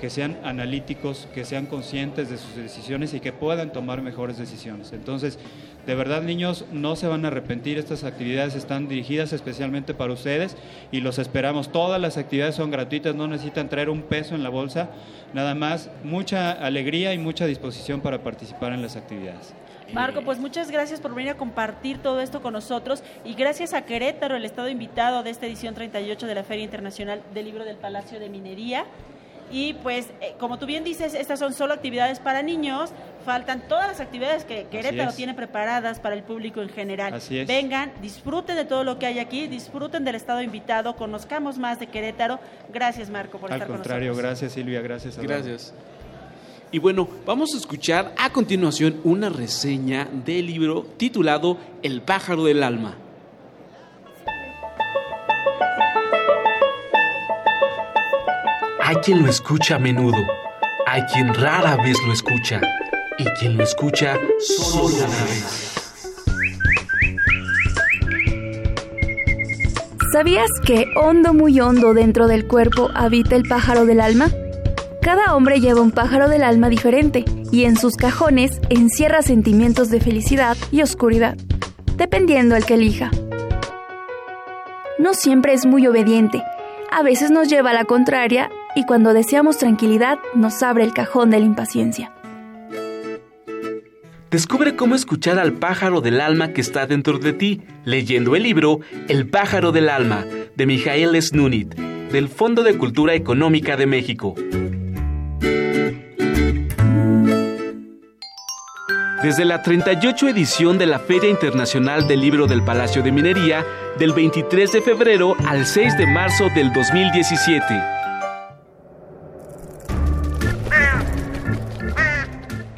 que sean analíticos, que sean conscientes de sus decisiones y que puedan tomar mejores decisiones. Entonces, de verdad, niños, no se van a arrepentir. Estas actividades están dirigidas especialmente para ustedes y los esperamos. Todas las actividades son gratuitas, no necesitan traer un peso en la bolsa. Nada más, mucha alegría y mucha disposición para participar en las actividades. Marco, pues muchas gracias por venir a compartir todo esto con nosotros y gracias a Querétaro, el estado invitado de esta edición 38 de la Feria Internacional del Libro del Palacio de Minería. Y pues, eh, como tú bien dices, estas son solo actividades para niños, faltan todas las actividades que Querétaro tiene preparadas para el público en general. Así es. Vengan, disfruten de todo lo que hay aquí, disfruten del estado invitado, conozcamos más de Querétaro. Gracias, Marco, por Al estar contrario, con nosotros. gracias Silvia, gracias. Gracias. Y bueno, vamos a escuchar a continuación una reseña del libro titulado El pájaro del alma. Hay quien lo escucha a menudo, hay quien rara vez lo escucha, y quien lo escucha solo una vez. ¿Sabías que hondo, muy hondo dentro del cuerpo habita el pájaro del alma? Cada hombre lleva un pájaro del alma diferente y en sus cajones encierra sentimientos de felicidad y oscuridad, dependiendo el que elija. No siempre es muy obediente, a veces nos lleva a la contraria y cuando deseamos tranquilidad nos abre el cajón de la impaciencia. Descubre cómo escuchar al pájaro del alma que está dentro de ti, leyendo el libro El pájaro del alma, de Mijael Snunit, del Fondo de Cultura Económica de México. Desde la 38 edición de la Feria Internacional del Libro del Palacio de Minería, del 23 de febrero al 6 de marzo del 2017.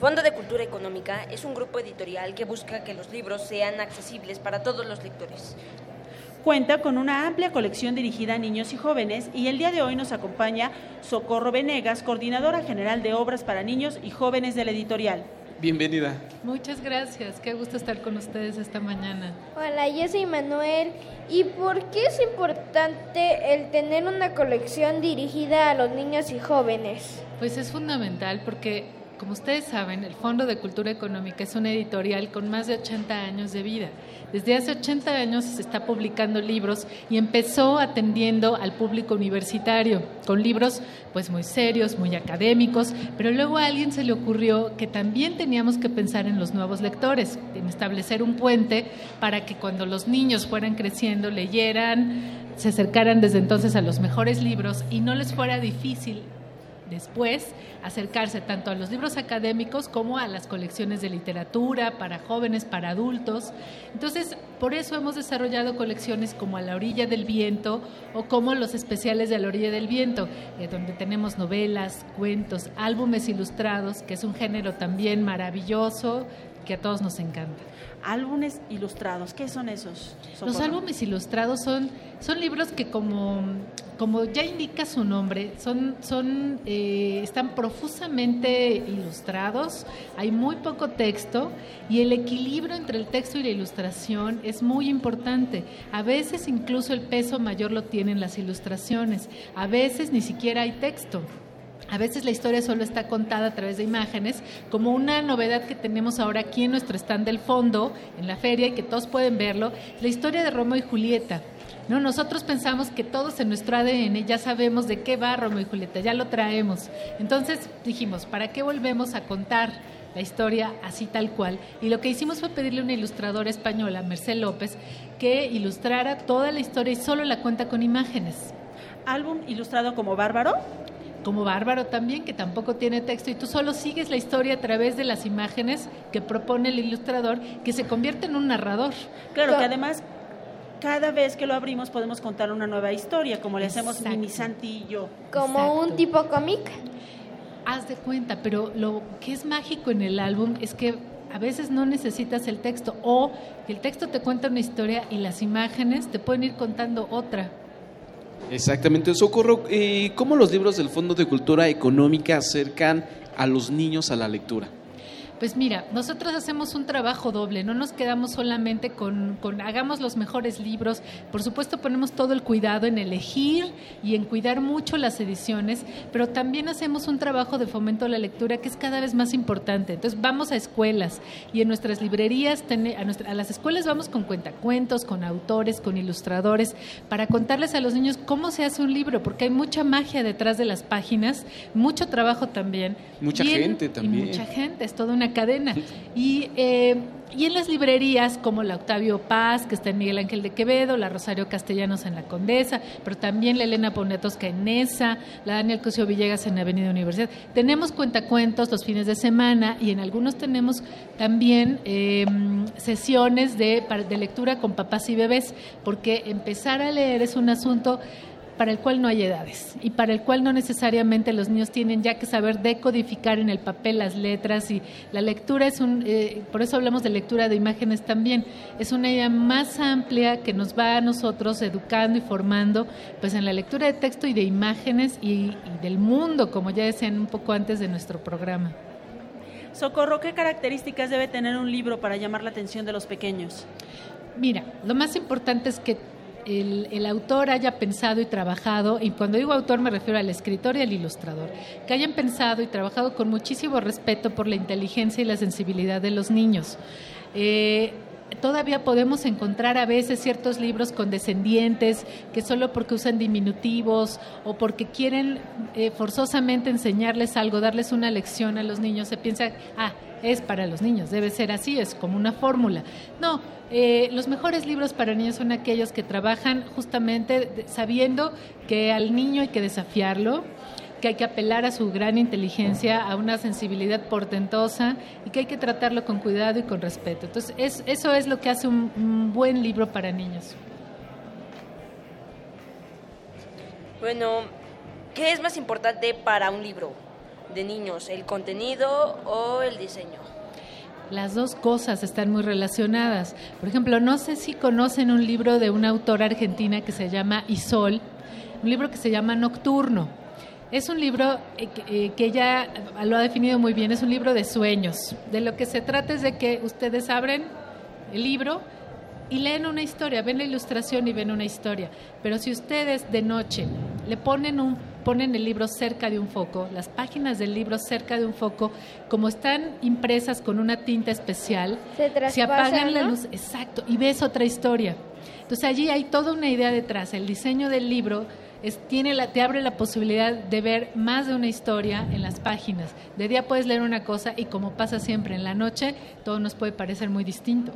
Fondo de Cultura Económica es un grupo editorial que busca que los libros sean accesibles para todos los lectores. Cuenta con una amplia colección dirigida a niños y jóvenes y el día de hoy nos acompaña Socorro Venegas, coordinadora general de obras para niños y jóvenes de la editorial. Bienvenida. Muchas gracias, qué gusto estar con ustedes esta mañana. Hola, yo soy Manuel. ¿Y por qué es importante el tener una colección dirigida a los niños y jóvenes? Pues es fundamental porque, como ustedes saben, el Fondo de Cultura Económica es una editorial con más de 80 años de vida. Desde hace 80 años se está publicando libros y empezó atendiendo al público universitario con libros pues muy serios, muy académicos, pero luego a alguien se le ocurrió que también teníamos que pensar en los nuevos lectores, en establecer un puente para que cuando los niños fueran creciendo leyeran, se acercaran desde entonces a los mejores libros y no les fuera difícil después acercarse tanto a los libros académicos como a las colecciones de literatura para jóvenes, para adultos. Entonces, por eso hemos desarrollado colecciones como A la orilla del viento o como los especiales de A la orilla del viento, eh, donde tenemos novelas, cuentos, álbumes ilustrados, que es un género también maravilloso que a todos nos encanta. Álbumes ilustrados, ¿qué son esos? Los álbumes ilustrados son, son libros que como, como ya indica su nombre, son, son, eh, están profusamente ilustrados, hay muy poco texto y el equilibrio entre el texto y la ilustración es muy importante. A veces incluso el peso mayor lo tienen las ilustraciones, a veces ni siquiera hay texto. A veces la historia solo está contada a través de imágenes, como una novedad que tenemos ahora aquí en nuestro stand del fondo, en la feria, y que todos pueden verlo, la historia de Romeo y Julieta. No, nosotros pensamos que todos en nuestro ADN ya sabemos de qué va Romeo y Julieta, ya lo traemos. Entonces dijimos, ¿para qué volvemos a contar la historia así tal cual? Y lo que hicimos fue pedirle a una ilustradora española, Merced López, que ilustrara toda la historia y solo la cuenta con imágenes. ¿Álbum ilustrado como Bárbaro? Como Bárbaro también, que tampoco tiene texto, y tú solo sigues la historia a través de las imágenes que propone el ilustrador, que se convierte en un narrador. Claro, que además cada vez que lo abrimos podemos contar una nueva historia, como le hacemos Exacto. Mini Santi y yo. Como Exacto. un tipo cómic. Haz de cuenta, pero lo que es mágico en el álbum es que a veces no necesitas el texto o que el texto te cuenta una historia y las imágenes te pueden ir contando otra. Exactamente, Socorro. eh, ¿Cómo los libros del Fondo de Cultura Económica acercan a los niños a la lectura? Pues mira, nosotros hacemos un trabajo doble, no nos quedamos solamente con, con, hagamos los mejores libros, por supuesto ponemos todo el cuidado en elegir y en cuidar mucho las ediciones, pero también hacemos un trabajo de fomento a la lectura que es cada vez más importante. Entonces vamos a escuelas y en nuestras librerías, a, nuestra- a las escuelas vamos con cuentacuentos, con autores, con ilustradores, para contarles a los niños cómo se hace un libro, porque hay mucha magia detrás de las páginas, mucho trabajo también. Mucha Y en- gente y también. mucha gente, es toda una cadena. Y, eh, y en las librerías como la Octavio Paz, que está en Miguel Ángel de Quevedo, la Rosario Castellanos en la Condesa, pero también la Elena Poniatowska en Nesa, la Daniel Cosio Villegas en Avenida Universidad. Tenemos cuentacuentos los fines de semana y en algunos tenemos también eh, sesiones de, de lectura con papás y bebés, porque empezar a leer es un asunto para el cual no hay edades y para el cual no necesariamente los niños tienen ya que saber decodificar en el papel las letras y la lectura es un, eh, por eso hablamos de lectura de imágenes también, es una idea más amplia que nos va a nosotros educando y formando pues en la lectura de texto y de imágenes y, y del mundo, como ya decían un poco antes de nuestro programa. Socorro, ¿qué características debe tener un libro para llamar la atención de los pequeños? Mira, lo más importante es que el, autor haya pensado y trabajado, y cuando digo autor me refiero al escritor y al ilustrador, que hayan pensado y trabajado con muchísimo respeto por la inteligencia y la sensibilidad de los niños. Eh, todavía podemos encontrar a veces ciertos libros condescendientes que solo porque usan diminutivos o porque quieren eh, forzosamente enseñarles algo, darles una lección a los niños, se piensa, ah, es para los niños, debe ser así, es como una fórmula. No, eh, los mejores libros para niños son aquellos que trabajan justamente sabiendo que al niño hay que desafiarlo, que hay que apelar a su gran inteligencia, a una sensibilidad portentosa y que hay que tratarlo con cuidado y con respeto. Entonces, es- eso es lo que hace un, un buen libro para niños. Bueno, ¿qué es más importante para un libro de niños, el contenido o el diseño? Las dos cosas están muy relacionadas. Por ejemplo, no sé si conocen un libro de una autora argentina que se llama Isol, un libro que se llama Nocturno. Es un libro eh, que, eh, que ella lo ha definido muy bien, es un libro de sueños. De lo que se trata es de que ustedes abren el libro y leen una historia, ven la ilustración y ven una historia. Pero si ustedes de noche le ponen un ponen el libro cerca de un foco, las páginas del libro cerca de un foco, como están impresas con una tinta especial, Se se apagan la ¿no? luz, exacto, y ves otra historia. Entonces allí hay toda una idea detrás. El diseño del libro es, tiene la, te abre la posibilidad de ver más de una historia en las páginas. De día puedes leer una cosa y como pasa siempre en la noche, todo nos puede parecer muy distinto.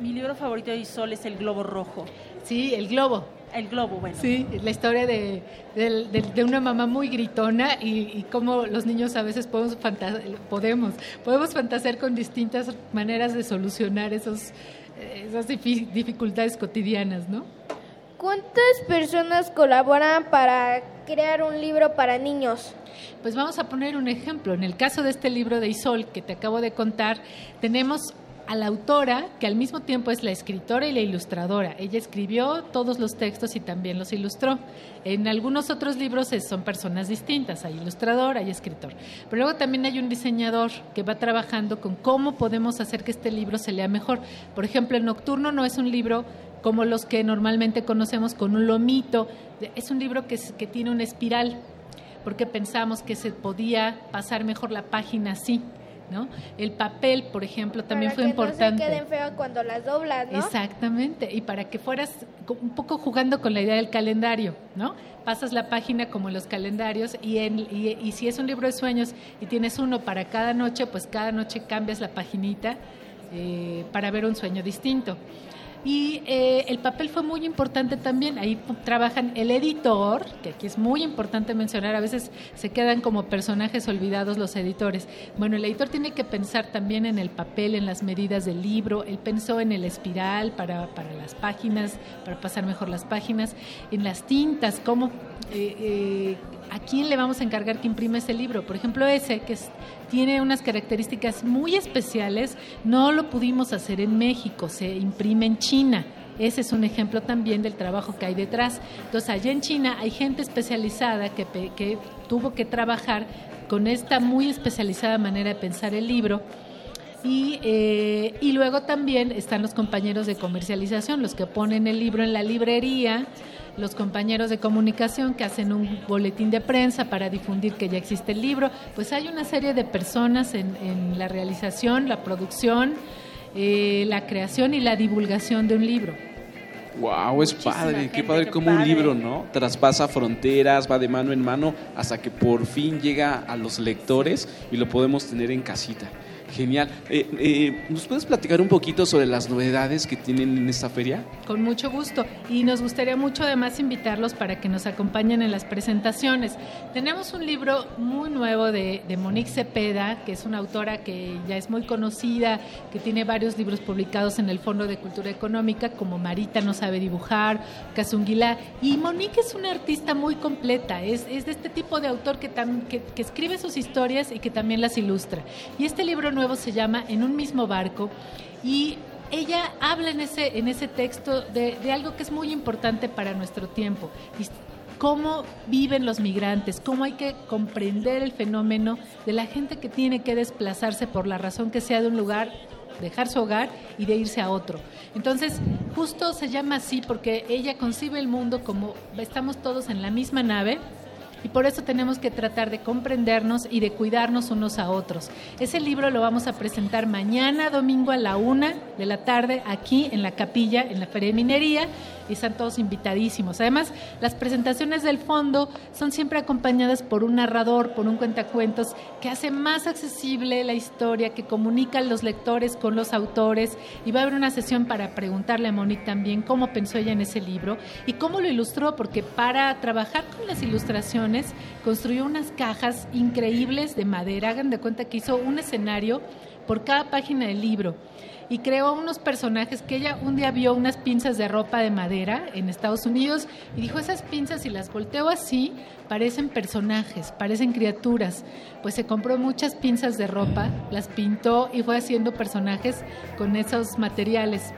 Mi libro favorito de Isol es El Globo Rojo. Sí, El Globo. El Globo, bueno. Sí, la historia de, del- del- de una mamá muy gritona y, y cómo los niños a veces podemos, fanta- podemos, podemos fantasear con distintas maneras de solucionar esos, eh, esas difi- dificultades cotidianas, ¿no? ¿Cuántas personas colaboran para crear un libro para niños? Pues vamos a poner un ejemplo. En el caso de este libro de Isol que te acabo de contar, tenemos a la autora, que al mismo tiempo es la escritora y la ilustradora. Ella escribió todos los textos y también los ilustró. En algunos otros libros son personas distintas, hay ilustrador, hay escritor. Pero luego también hay un diseñador que va trabajando con cómo podemos hacer que este libro se lea mejor. Por ejemplo, el Nocturno no es un libro como los que normalmente conocemos con un lomito, es un libro que, es- que tiene una espiral porque pensamos que se podía pasar mejor la página así, ¿no? El papel, por ejemplo, también para fue que importante. no se queden feas cuando las doblas, ¿no? Exactamente, y para que fueras un poco jugando con la idea del calendario, ¿no? Pasas la página como los calendarios y, en, y, y si es un libro de sueños y tienes uno para cada noche, pues cada noche cambias la paginita eh, para ver un sueño distinto. Y eh, el papel fue muy importante también. Ahí trabajan el editor, que aquí es muy importante mencionar, a veces se quedan como personajes olvidados los editores. Bueno, el editor tiene que pensar también en el papel, en las medidas del libro. Él pensó en el espiral para, para las páginas, para pasar mejor las páginas, en las tintas, cómo, eh, eh, a quién le vamos a encargar que imprime ese libro. Por ejemplo, ese que es- tiene unas características muy especiales, no lo pudimos hacer en México, se imprime en China. Ese es un ejemplo también del trabajo que hay detrás. Entonces, allá en China hay gente especializada que, que tuvo que trabajar con esta muy especializada manera de pensar el libro. Y, eh, y luego también están los compañeros de comercialización, los que ponen el libro en la librería, los compañeros de comunicación que hacen un boletín de prensa para difundir que ya existe el libro. Pues hay una serie de personas en, en la realización, la producción, eh, la creación y la divulgación de un libro. Wow, es padre, qué padre como un libro, ¿no? Traspasa fronteras, va de mano en mano hasta que por fin llega a los lectores y lo podemos tener en casita. Genial. Eh, eh, ¿Nos puedes platicar un poquito sobre las novedades que tienen en esta feria? Con mucho gusto. Y nos gustaría mucho además invitarlos para que nos acompañen en las presentaciones. Tenemos un libro muy nuevo de, de Monique Cepeda, que es una autora que ya es muy conocida, que tiene varios libros publicados en el Fondo de Cultura Económica, como Marita no sabe dibujar, Kazunguilá. Y Monique es una artista muy completa, es, es de este tipo de autor que, tam- que, que escribe sus historias y que también las ilustra. Y este libro nuevo se llama En un mismo barco y ella habla en ese, en ese texto de, algo que es muy importante para nuestro tiempo. Cómo viven los migrantes, cómo hay que comprender el fenómeno de la gente que tiene que desplazarse por la razón que sea de un lugar dejar su hogar y de irse a otro. Entonces, justo se llama así porque ella concibe el mundo como estamos todos en la misma nave y por eso tenemos que tratar de comprendernos y de cuidarnos unos a otros. Ese libro lo vamos a presentar mañana, domingo a la una de la tarde, aquí en la capilla, en la Feria de Minería, y están todos invitadísimos. Además, las presentaciones del fondo son siempre acompañadas por un narrador, por un cuentacuentos, que hace más accesible la historia, que comunica a los lectores con los autores, y va a haber una sesión para preguntarle a Monique también cómo pensó ella en ese libro y cómo lo ilustró, porque para trabajar con las ilustraciones construyó unas cajas increíbles de madera. Hagan de cuenta que hizo un escenario por cada página del libro y creó unos personajes que ella un día vio unas pinzas de ropa de madera en Estados Unidos y dijo, esas pinzas si las volteo así, parecen personajes, parecen criaturas. Pues se compró muchas pinzas de ropa, las pintó y fue haciendo personajes con esos materiales.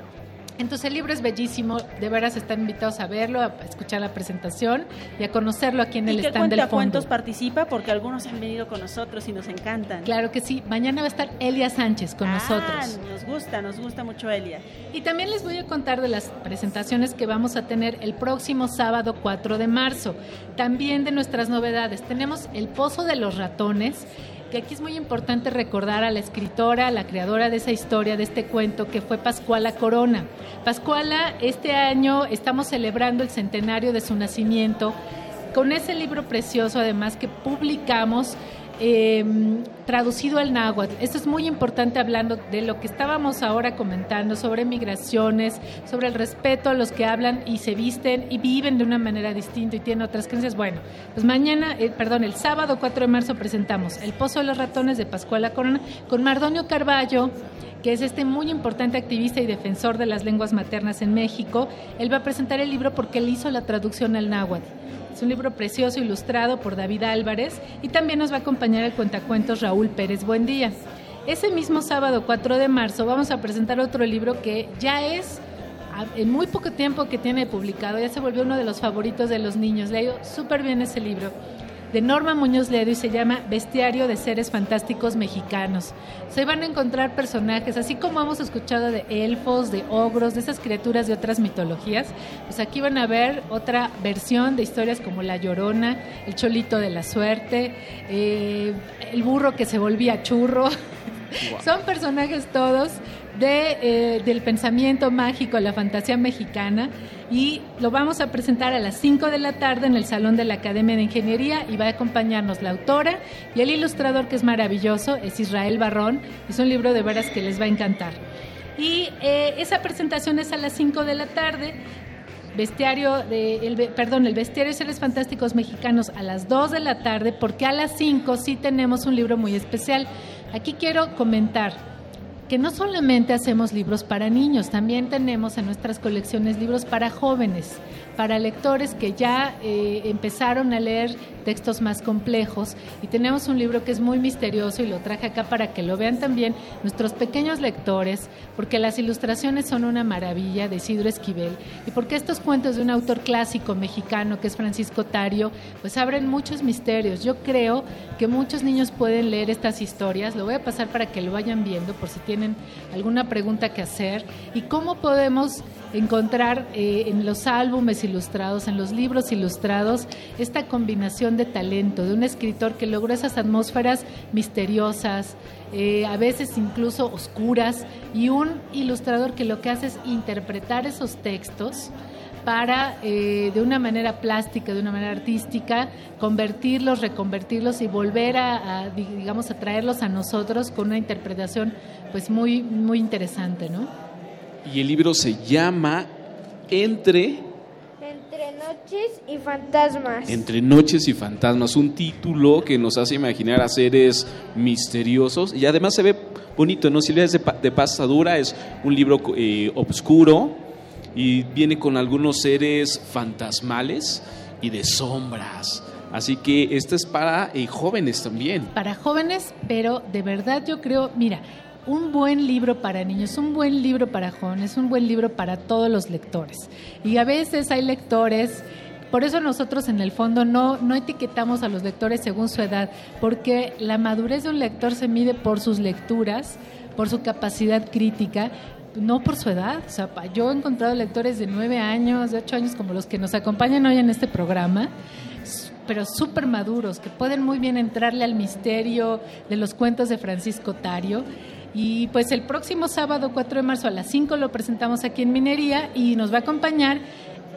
Entonces el libro es bellísimo, de veras están invitados a verlo, a escuchar la presentación y a conocerlo aquí en el stand del fondo. Cuentacuentos participa porque algunos han venido con nosotros y nos encantan. Claro que sí, mañana va a estar Elia Sánchez con Ah, nosotros. Nos gusta, nos gusta mucho Elia. Y también les voy a contar de las presentaciones que vamos a tener el próximo sábado 4 de marzo. También de nuestras novedades. Tenemos El Pozo de los Ratones, que aquí es muy importante recordar a la escritora, a la creadora de esa historia, de este cuento, que fue Pascuala Corona. Pascuala, este año estamos celebrando el centenario de su nacimiento con ese libro precioso, además, que publicamos eh, traducido al náhuatl. Esto es muy importante hablando de lo que estábamos ahora comentando sobre migraciones, sobre el respeto a los que hablan y se visten y viven de una manera distinta y tienen otras creencias. Bueno, pues mañana, eh, perdón, el sábado 4 de marzo presentamos El Pozo de los Ratones de Pascuala Corona con Mardonio Carballo que es este muy importante activista y defensor de las lenguas maternas en México. Él va a presentar el libro porque él hizo la traducción al náhuatl. Es un libro precioso ilustrado por David Álvarez y también nos va a acompañar el cuentacuentos Raúl Pérez Buendía. Ese mismo sábado 4 de marzo vamos a presentar otro libro que ya es a- en muy poco tiempo que tiene publicado, ya se volvió uno de los favoritos de los niños. Leo súper bien ese libro de Norma Muñoz Ledo y se llama Bestiario de Seres Fantásticos Mexicanos. Se van a encontrar personajes, así como hemos escuchado de elfos, de ogros, de esas criaturas de otras mitologías, pues aquí van a ver otra versión de historias como La Llorona, El Cholito de la Suerte, eh, el burro que se volvía churro. (laughs) Son personajes todos eh, del pensamiento mágico, la fantasía mexicana, y lo vamos a presentar a las 5 de la tarde en el Salón de la Academia de Ingeniería y va a acompañarnos la autora y el ilustrador que es maravilloso, es Israel Barrón, es un libro de veras que les va a encantar. Y eh, esa presentación es a las 5 de la tarde. Bestiario de, el, perdón, el Bestiario de Seres Fantásticos Mexicanos a las 2 de la tarde, porque a las 5 sí tenemos un libro muy especial. Aquí quiero comentar que no solamente hacemos libros para niños, también tenemos en nuestras colecciones libros para jóvenes, para lectores que ya eh, empezaron a leer textos más complejos. Y tenemos un libro que es muy misterioso y lo traje acá para que lo vean también nuestros pequeños lectores, porque las ilustraciones son una maravilla de Isidro Esquivel. Y porque estos cuentos de un autor clásico mexicano que es Francisco Tario, pues abren muchos misterios. Yo creo que muchos niños pueden leer estas historias, lo voy a pasar para que lo vayan viendo por si tienen alguna pregunta que hacer. Y cómo podemos encontrar eh, en los álbumes ilustrados, en los libros ilustrados, esta combinación de talento de un escritor que logró esas atmósferas misteriosas, eh, a veces incluso oscuras, y un ilustrador que lo que hace es interpretar esos textos para eh, de una manera plástica, de una manera artística, convertirlos, reconvertirlos y volver a, a, di- digamos, a traerlos a nosotros con una interpretación pues muy, muy interesante, ¿no? Y el libro se llama Entre, Entre noches y fantasmas. Entre Noches y Fantasmas, un título que nos hace imaginar a seres misteriosos y además se ve bonito, ¿no? Silvia es de, pa- de pasta dura, es un libro eh, obscuro y viene con algunos seres fantasmales y de sombras. Así que este es para eh, jóvenes también. Para jóvenes, pero de verdad yo creo, mira, un buen libro para niños, un buen libro para jóvenes, un buen libro para todos los lectores. Y a veces hay lectores Por eso nosotros en el fondo no, no etiquetamos a los lectores según su edad, porque la madurez de un lector se mide por sus lecturas, por su capacidad crítica, no por su edad. O sea, yo he encontrado lectores de nueve años, de ocho años, como los que nos acompañan hoy en este programa, pero súper maduros, que pueden muy bien entrarle al misterio de los cuentos de Francisco Tario. Y pues el próximo sábado 4 de marzo a las 5 lo presentamos aquí en Minería y nos va a acompañar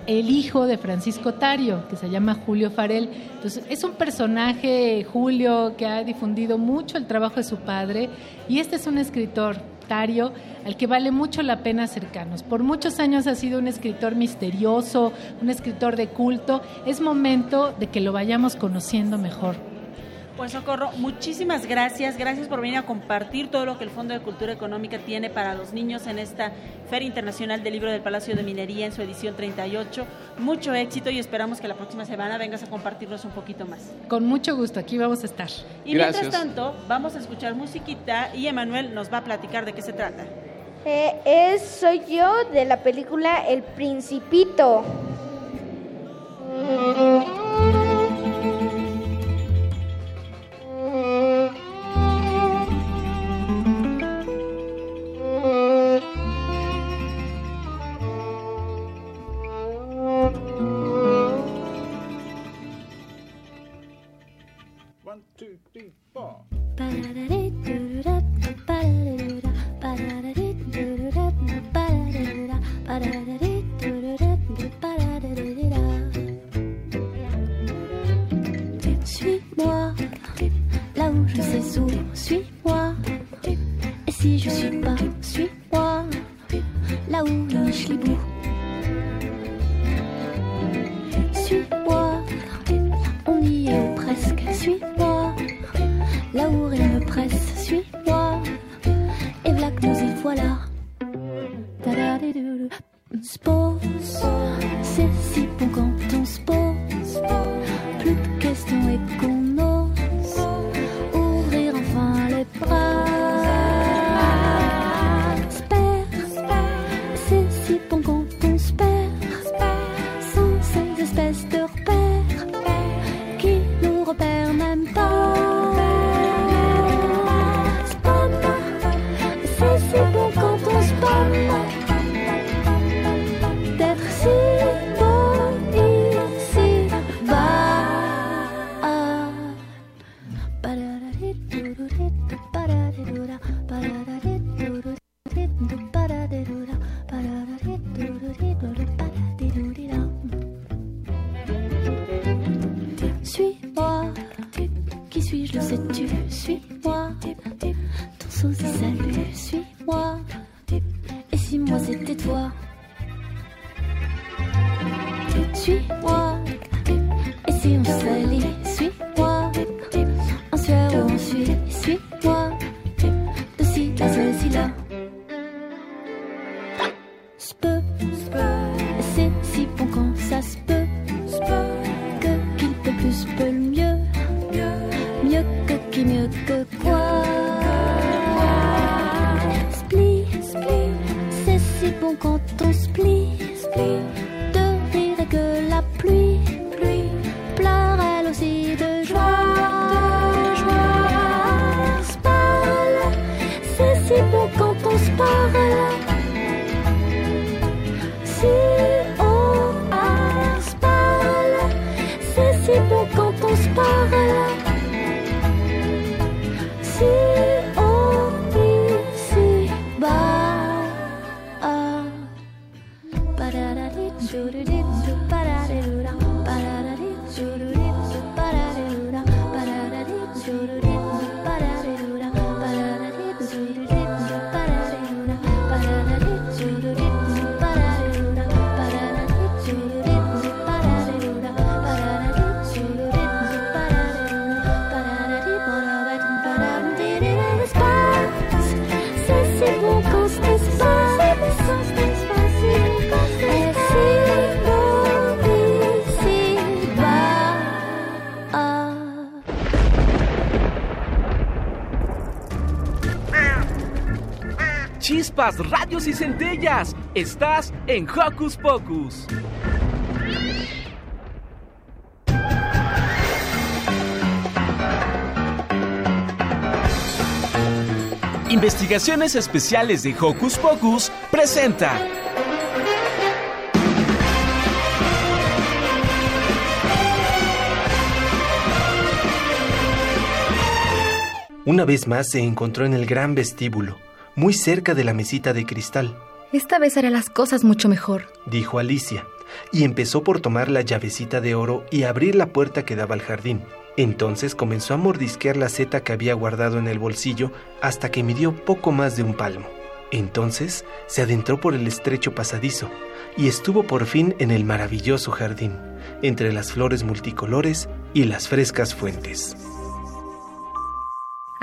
el hijo de Francisco Tario, que se llama Julio Farel. Entonces, es un personaje, Julio, que ha difundido mucho el trabajo de su padre, y este es un escritor, Tario, al que vale mucho la pena acercarnos. Por muchos años ha sido un escritor misterioso, un escritor de culto. Es momento de que lo vayamos conociendo mejor. Pues Socorro, muchísimas gracias. Gracias por venir a compartir todo lo que el Fondo de Cultura Económica tiene para los niños en esta Feria Internacional del Libro del Palacio de Minería en su edición 38. Mucho éxito y esperamos que la próxima semana vengas a compartirnos un poquito más. Con mucho gusto, aquí vamos a estar. Y mientras tanto, vamos a escuchar musiquita y Emanuel nos va a platicar de qué se trata. Eh, es, soy yo de la película El Principito. Yeah. y centellas. Estás en Hocus Pocus. Investigaciones Especiales de Hocus Pocus presenta. Una vez más se encontró en el gran vestíbulo muy cerca de la mesita de cristal, Esta vez haré las cosas mucho mejor. dijo Alicia, y empezó por tomar la llavecita de oro y abrir la puerta que daba al jardín. Entonces comenzó a mordisquear la seta que había guardado en el bolsillo hasta que midió poco más de un palmo. Entonces se adentró por el estrecho pasadizo y estuvo por fin en el maravilloso jardín, entre las flores multicolores y las frescas fuentes.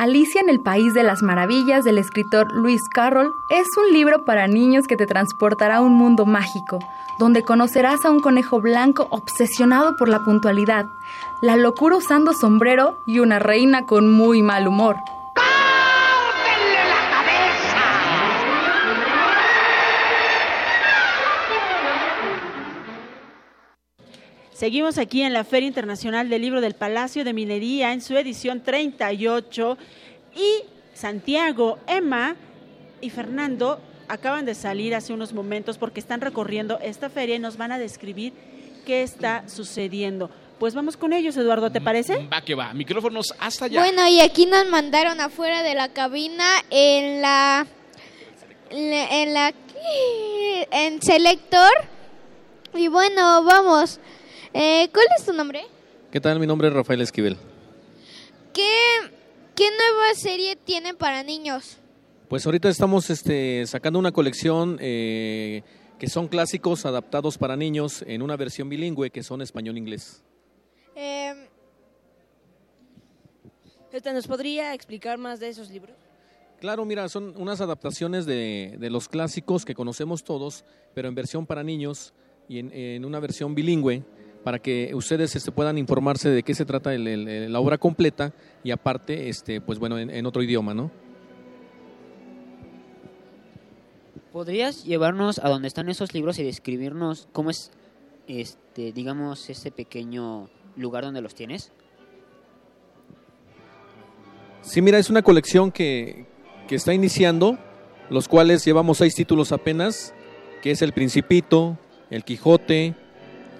Alicia en el País de las Maravillas del escritor Lewis Carroll es un libro para niños que te transportará a un mundo mágico, donde conocerás a un conejo blanco obsesionado por la puntualidad, la locura usando sombrero y una reina con muy mal humor. Seguimos aquí en la Feria Internacional del Libro del Palacio de Minería en su edición 38 y Santiago, Emma y Fernando acaban de salir hace unos momentos porque están recorriendo esta feria y nos van a describir qué está sucediendo. Pues vamos con ellos, Eduardo, ¿te parece? Va que va, micrófonos hasta allá. Bueno, y aquí nos mandaron afuera de la cabina en la en la en Selector. Y bueno, vamos. Eh, ¿Cuál es tu nombre? ¿Qué tal? Mi nombre es Rafael Esquivel. ¿Qué, qué nueva serie tienen para niños? Pues ahorita estamos este, sacando una colección eh, que son clásicos adaptados para niños en una versión bilingüe que son español-inglés. Eh, ¿Nos podría explicar más de esos libros? Claro, mira, son unas adaptaciones de, de los clásicos que conocemos todos, pero en versión para niños y en, en una versión bilingüe para que ustedes este, puedan informarse de qué se trata el- el- la obra completa y aparte, este, pues bueno, en, en otro idioma, ¿no? ¿Podrías llevarnos a donde están esos libros y describirnos cómo es, este, digamos, ese pequeño lugar donde los tienes? Sí, mira, es una colección que, que está iniciando, los cuales llevamos seis títulos apenas, que es El Principito, El Quijote,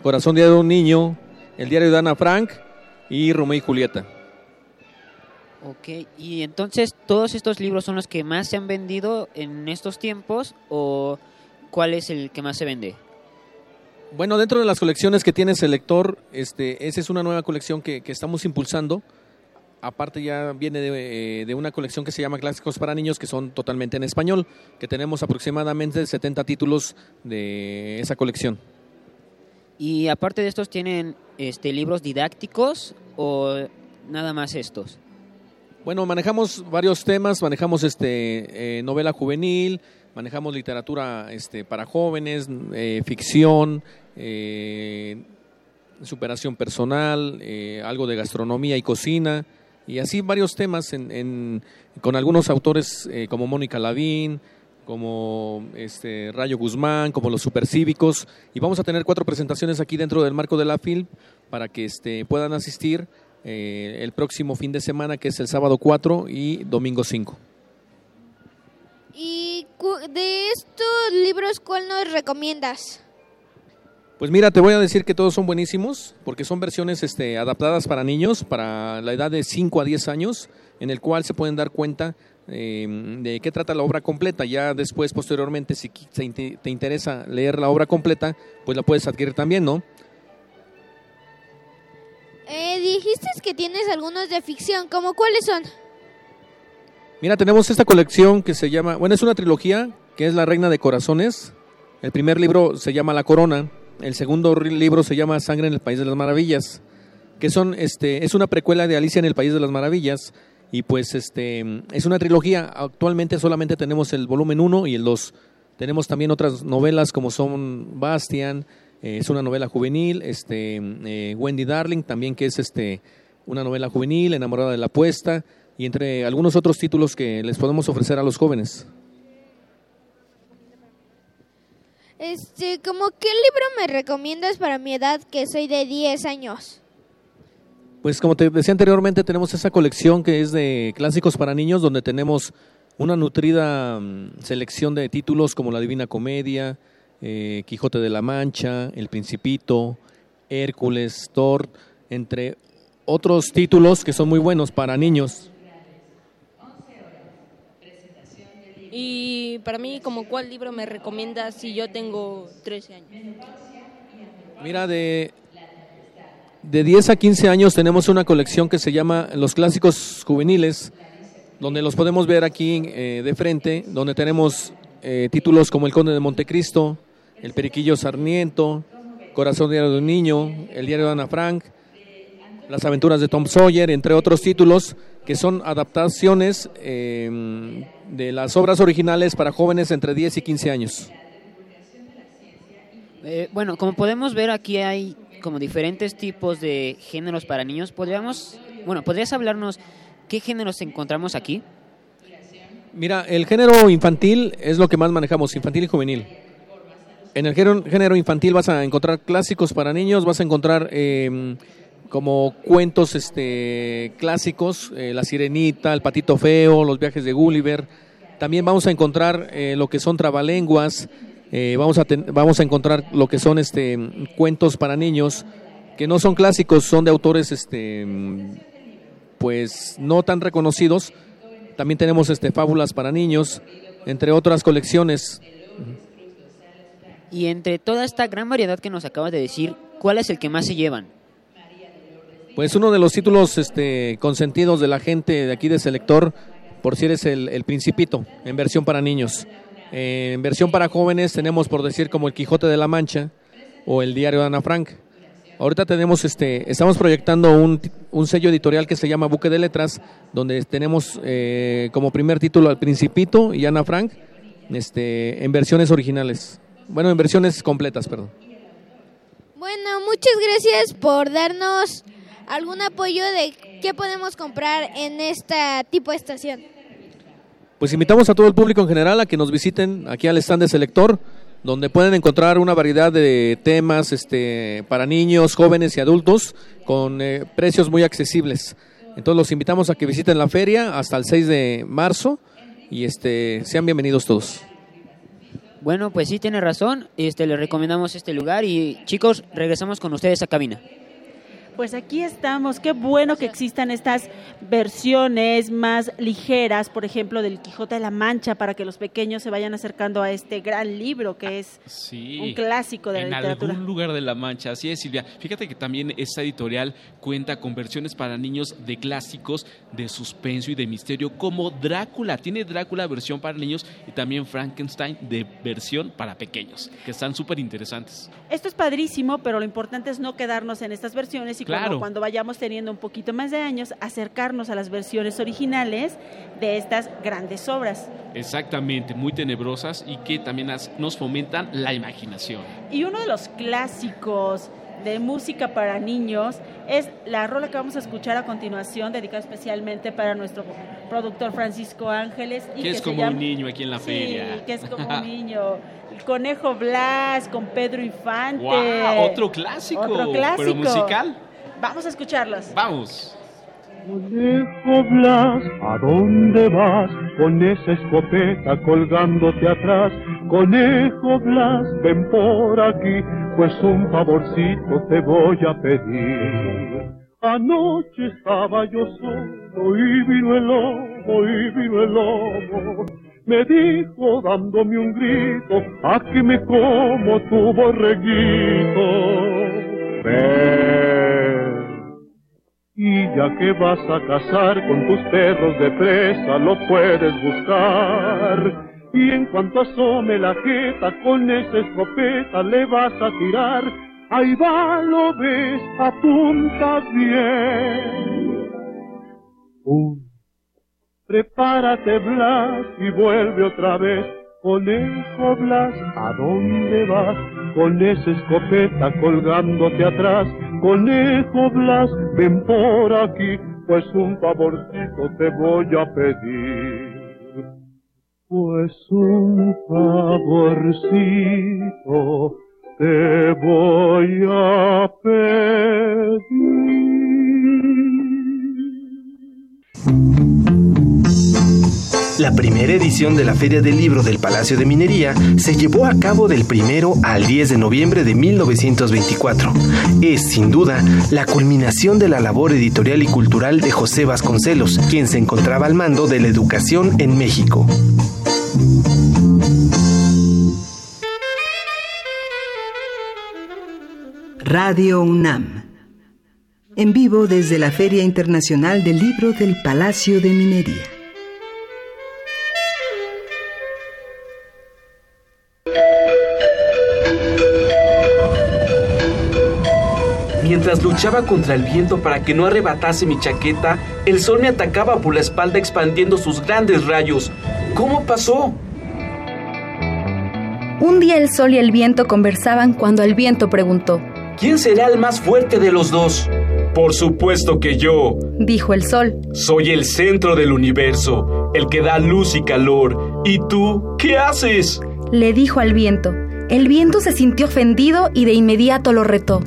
Corazón de un Niño, El Diario de Ana Frank y Romeo y Julieta. Ok, y entonces, ¿todos estos libros son los que más se han vendido en estos tiempos o cuál es el que más se vende? Bueno, dentro de las colecciones que tiene Selector, este, esa es una nueva colección que, que estamos impulsando. Aparte ya viene de, eh, de una colección que se llama Clásicos para Niños, que son totalmente en español, que tenemos aproximadamente 70 títulos de esa colección. Y aparte de estos, ¿tienen este, libros didácticos o nada más estos? Bueno, manejamos varios temas, manejamos este eh, novela juvenil, manejamos literatura este, para jóvenes, eh, ficción, eh, superación personal, algo de gastronomía y cocina, y así varios temas en, en- con algunos autores como Mónica Lavín, como este Rayo Guzmán, como los supercívicos, y vamos a tener cuatro presentaciones aquí dentro del marco de la FIL para que este, puedan asistir eh, el próximo fin de semana, que es el sábado 4 y domingo 5. ¿Y de estos libros cuál nos recomiendas? Pues mira, te voy a decir que todos son buenísimos, porque son versiones este, adaptadas para niños, para la edad de 5 a 10 años, en el cual se pueden dar cuenta eh, de qué trata la obra completa. Ya después, posteriormente, si te inte- te interesa leer la obra completa, pues la puedes adquirir también, ¿no? Eh, dijiste que tienes algunos de ficción, ¿cómo cuáles son? Mira, tenemos esta colección que se llama, bueno, es una trilogía que es La Reina de Corazones. El primer libro se llama La Corona, el segundo libro se llama Sangre en el País de las Maravillas, que son, este, es una precuela de Alicia en el País de las Maravillas y pues este, es una trilogía. Actualmente solamente tenemos el volumen 1 y el 2. Tenemos también otras novelas como son Bastian, eh, es una novela juvenil, este, eh, Wendy Darling también que es este, una novela juvenil, Enamorada de la Apuesta y entre algunos otros títulos que les podemos ofrecer a los jóvenes. Este, ¿como qué libro me recomiendas para mi edad que soy de 10 años? Pues como te decía anteriormente, tenemos esa colección que es de clásicos para niños, donde tenemos una nutrida mm, selección de títulos como La Divina Comedia, eh, Quijote de la Mancha, El Principito, Hércules, Thor, entre otros títulos que son muy buenos para niños. Y para mí, como cuál libro me recomiendas si yo tengo 13 años? Mira, de, de 10 a 15 años tenemos una colección que se llama Los Clásicos Juveniles, donde los podemos ver aquí eh, de frente, donde tenemos eh, títulos como El Conde de Montecristo, El Periquillo Sarmiento, Corazón Diario de un Niño, El Diario de Ana Frank, Las Aventuras de Tom Sawyer, entre otros títulos que son adaptaciones eh, de las obras originales para jóvenes entre 10 y 15 años. Eh, bueno, como podemos ver aquí hay como diferentes tipos de géneros para niños. Podríamos, bueno, ¿podrías hablarnos qué géneros encontramos aquí? Mira, el género infantil es lo que más manejamos, infantil y juvenil. En el género, infantil vas a encontrar clásicos para niños, vas a encontrar eh, como cuentos este, clásicos, eh, La Sirenita, El Patito Feo, Los Viajes de Gulliver. También vamos a encontrar eh, lo que son trabalenguas, eh, vamos, a ten- vamos a encontrar lo que son este, cuentos para niños, que no son clásicos, son de autores este, pues no tan reconocidos. También tenemos este, fábulas para niños, entre otras colecciones. Y entre toda esta gran variedad que nos acabas de decir, ¿cuál es el que más se llevan? Pues uno de los títulos este, consentidos de la gente de aquí de Selector, por si eres el, el Principito, en versión para niños. Eh, en versión para jóvenes tenemos, por decir, como el Quijote de la Mancha o el Diario de Ana Frank. Ahorita tenemos, este, estamos proyectando un, un sello editorial que se llama Buque de Letras, donde tenemos eh, como primer título al Principito y Ana Frank, este, en versiones originales. Bueno, en versiones completas, perdón. Bueno, muchas gracias por darnos algún apoyo de qué podemos comprar en esta tipo de estación. Pues invitamos a todo el público en general a que nos visiten aquí al stand de Selector, donde pueden encontrar una variedad de temas este, para niños, jóvenes y adultos con eh, precios muy accesibles. Entonces los invitamos a que visiten la feria hasta el 6 de marzo y este, sean bienvenidos todos. Bueno, pues sí, tiene razón. Este, les recomendamos este lugar y chicos, regresamos con ustedes a cabina. Pues aquí estamos, qué bueno que existan estas versiones más ligeras, por ejemplo, del Quijote de la Mancha, para que los pequeños se vayan acercando a este gran libro que es Sí. un clásico de la en literatura. algún lugar de la Mancha. Así es, Silvia. Fíjate que también esta editorial cuenta con versiones para niños de clásicos de suspenso y de misterio, como Drácula. Tiene Drácula versión para niños y también Frankenstein de versión para pequeños, que están súper interesantes. Esto es padrísimo, pero lo importante es no quedarnos en estas versiones y como cuando vayamos teniendo un poquito más de años, acercarnos a las versiones originales de estas grandes obras. Exactamente, muy tenebrosas y que también nos fomentan la imaginación. Y uno de los clásicos de música para niños es la rola que vamos a escuchar a continuación, dedicada especialmente para nuestro productor Francisco Ángeles. Y Que es como llama- un niño aquí en la Sí, feria. que es como un (laughs) niño. El Conejo Blas con Pedro Infante. ¡Guau! Otro clásico, Otro clásico. pero musical. Vamos a escucharlos. Vamos. Conejo Blas, ¿a dónde vas? Con esa escopeta colgándote atrás. Conejo Blas, ven por aquí, pues un favorcito te voy a pedir. Anoche estaba yo solo y vino el lobo, y vino el lobo. Me dijo dándome un grito, aquí me como tu borreguito. Y ya que vas a cazar con tus perros de presa, lo puedes buscar. Y en cuanto asome la jeta, con esa escopeta le vas a tirar. Ahí va, lo ves, apunta bien. Prepárate, Blas, y vuelve otra vez. Conejo Blas, ¿a dónde vas? Con esa escopeta colgándote atrás. Conejo Blas, ven por aquí, pues un favorcito te voy a pedir. Pues un favorcito te voy a pedir. La primera edición de la Feria del Libro del Palacio de Minería se llevó a cabo del 1 al 10 de noviembre de 1924. Es, sin duda, la culminación de la labor editorial y cultural de José Vasconcelos, quien se encontraba al mando de la educación en México. Radio UNAM. En vivo desde la Feria Internacional del Libro del Palacio de Minería. Mientras luchaba contra el viento para que no arrebatase mi chaqueta, el sol me atacaba por la espalda expandiendo sus grandes rayos. ¿Cómo pasó? Un día el sol y el viento conversaban cuando el viento preguntó, ¿Quién será el más fuerte de los dos? Por supuesto que yo. dijo el sol. Soy el centro del universo, el que da luz y calor. ¿Y tú qué haces? Le dijo al viento. El viento se sintió ofendido y de inmediato lo retó.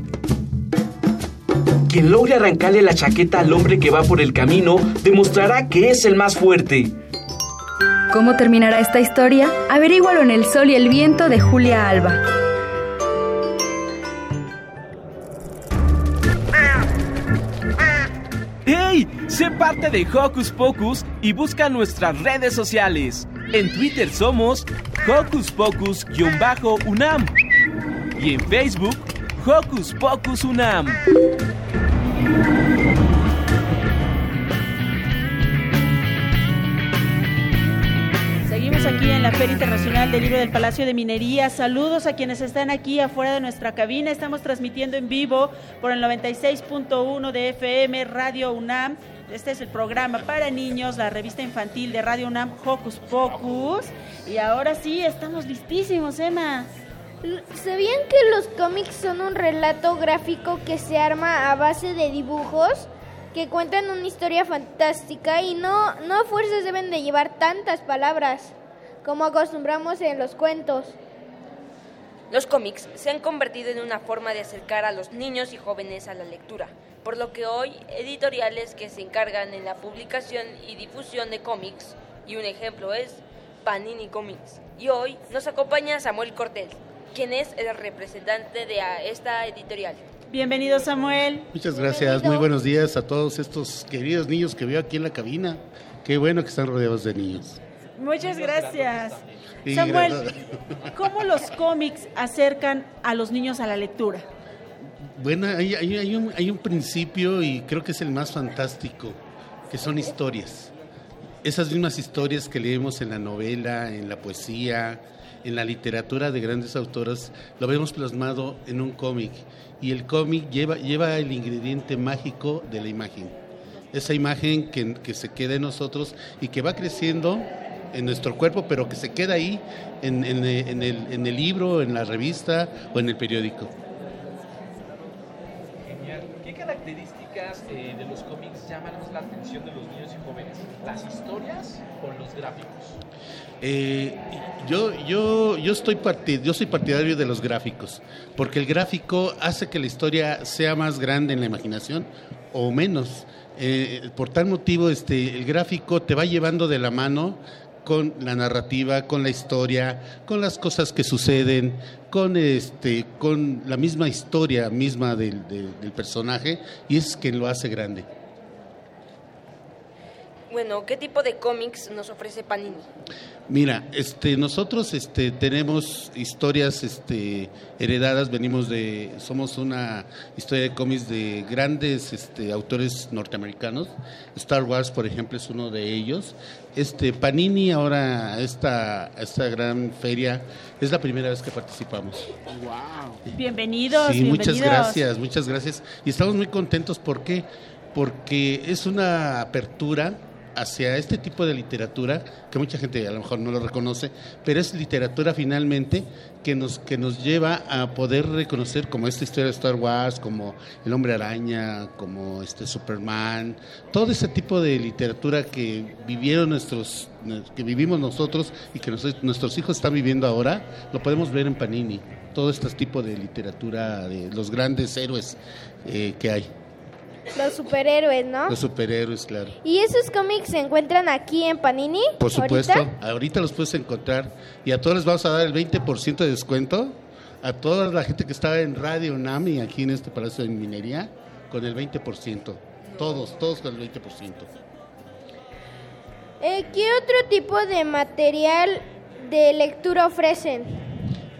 Quien logre arrancarle la chaqueta al hombre que va por el camino demostrará que es el más fuerte. ¿Cómo terminará esta historia? Averígualo en El Sol y el Viento de Julia Alba. ¡Hey! Sé parte de Hocus Pocus y busca nuestras redes sociales. En Twitter somos Hocus Pocus-UNAM y en Facebook Hocus Pocus UNAM. Seguimos aquí en la Feria Internacional del Libro del Palacio de Minería. Saludos a quienes están aquí afuera de nuestra cabina. Estamos transmitiendo en vivo por el 96.1 de FM Radio UNAM. Este es el programa para niños, la revista infantil de Radio UNAM, Hocus Pocus. Y ahora sí, estamos listísimos, Emma. ¿Sabían que los cómics son un relato gráfico que se arma a base de dibujos que cuentan una historia fantástica y no, no a fuerzas deben de llevar tantas palabras como acostumbramos en los cuentos? Los cómics se han convertido en una forma de acercar a los niños y jóvenes a la lectura, por lo que hoy editoriales que se encargan en la publicación y difusión de cómics, y un ejemplo es Panini Comics. Y hoy nos acompaña Samuel Cortés, quien es el representante de esta editorial. Bienvenido, Samuel. Muchas gracias, muy buenos días a todos estos queridos niños que veo aquí en la cabina. Qué bueno que están rodeados de niños. Muchas gracias. Samuel, gracias. ¿cómo los cómics acercan a los niños a la lectura? Bueno, hay, hay- hay un, hay un principio y creo que es el más fantástico, que son historias. Esas mismas historias que leemos en la novela, en la poesía, en la literatura de grandes autoras, lo vemos plasmado en un cómic. Y el cómic lleva, lleva el ingrediente mágico de la imagen. Esa imagen que, que se queda en nosotros y que va creciendo en nuestro cuerpo, pero que se queda ahí en, en- el, en el libro, en la revista o en el periódico. Genial. ¿Qué características eh, de los cómics llaman la atención de los niños y jóvenes? ¿Las historias o los gráficos? Eh, yo, yo, yo, estoy parti- yo soy partidario de los gráficos, porque el gráfico hace que la historia sea más grande en la imaginación o menos. Eh, por tal motivo, este, el gráfico te va llevando de la mano con la narrativa, con la historia, con las cosas que suceden, con este, con la misma historia misma del, del- del personaje, y es quien lo hace grande. Bueno, ¿qué tipo de cómics nos ofrece Panini? Mira, este, nosotros este, tenemos historias este, heredadas, venimos de, somos una historia de cómics de grandes este, autores norteamericanos. Star Wars, por ejemplo, es uno de ellos. Este, Panini, ahora esta, esta gran feria, es la primera vez que participamos. Bienvenidos, Sí, muchas bienvenidos. gracias, muchas gracias. Y estamos muy contentos, ¿por qué? Porque es una apertura hacia este tipo de literatura, que mucha gente a lo mejor no lo reconoce, pero es literatura finalmente que nos, que nos lleva a poder reconocer como esta historia de Star Wars, como El Hombre Araña, como este Superman, todo ese tipo de literatura que vivieron nuestros, que vivimos nosotros y que nos- nuestros hijos están viviendo ahora, lo podemos ver en Panini. Todo este tipo de literatura de los grandes héroes eh, que hay. Los superhéroes, ¿no? Los superhéroes, claro. ¿Y esos cómics se encuentran aquí en Panini? Por supuesto, ahorita? ahorita, los puedes encontrar y a todos les vamos a dar el 20% de descuento. A toda la gente que está en Radio UNAM y aquí en este Palacio de Minería con el 20%. Todos, todos con el 20%. Eh, ¿Qué otro tipo de material de lectura ofrecen?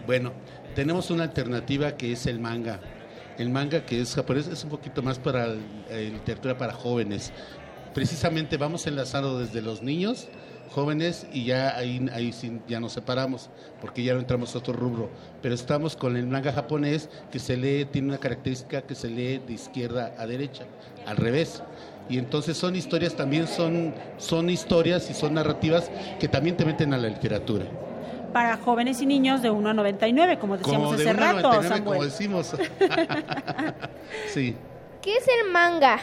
Bueno, tenemos una alternativa que es el manga. El manga que es japonés es un poquito más para eh, literatura para jóvenes. Precisamente vamos enlazando desde los niños, jóvenes y ya ahí, ahí sí ya nos separamos porque ya no entramos a otro rubro. Pero estamos con el manga japonés que se lee, tiene una característica que se lee de izquierda a derecha, al revés. Y entonces son historias también, son, son historias y son narrativas que también te meten a la literatura. Para jóvenes y niños de 1 a 99, como decíamos Como de hace 1 a rato, 99, Samuel. como decimos. (laughs) sí. ¿Qué es el manga?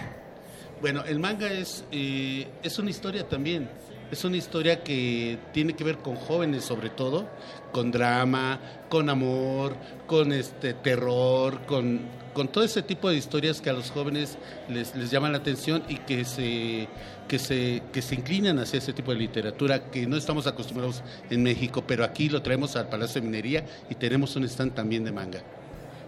Bueno, el manga es, eh, es una historia también. Es una historia que tiene que ver con jóvenes sobre todo, con drama, con amor, con este terror, con, con todo ese tipo de historias que a los jóvenes les, les llaman la atención y que se, que, se, que se inclinan hacia ese tipo de literatura que no estamos acostumbrados en México, pero aquí lo traemos al Palacio de Minería y tenemos un stand también de manga.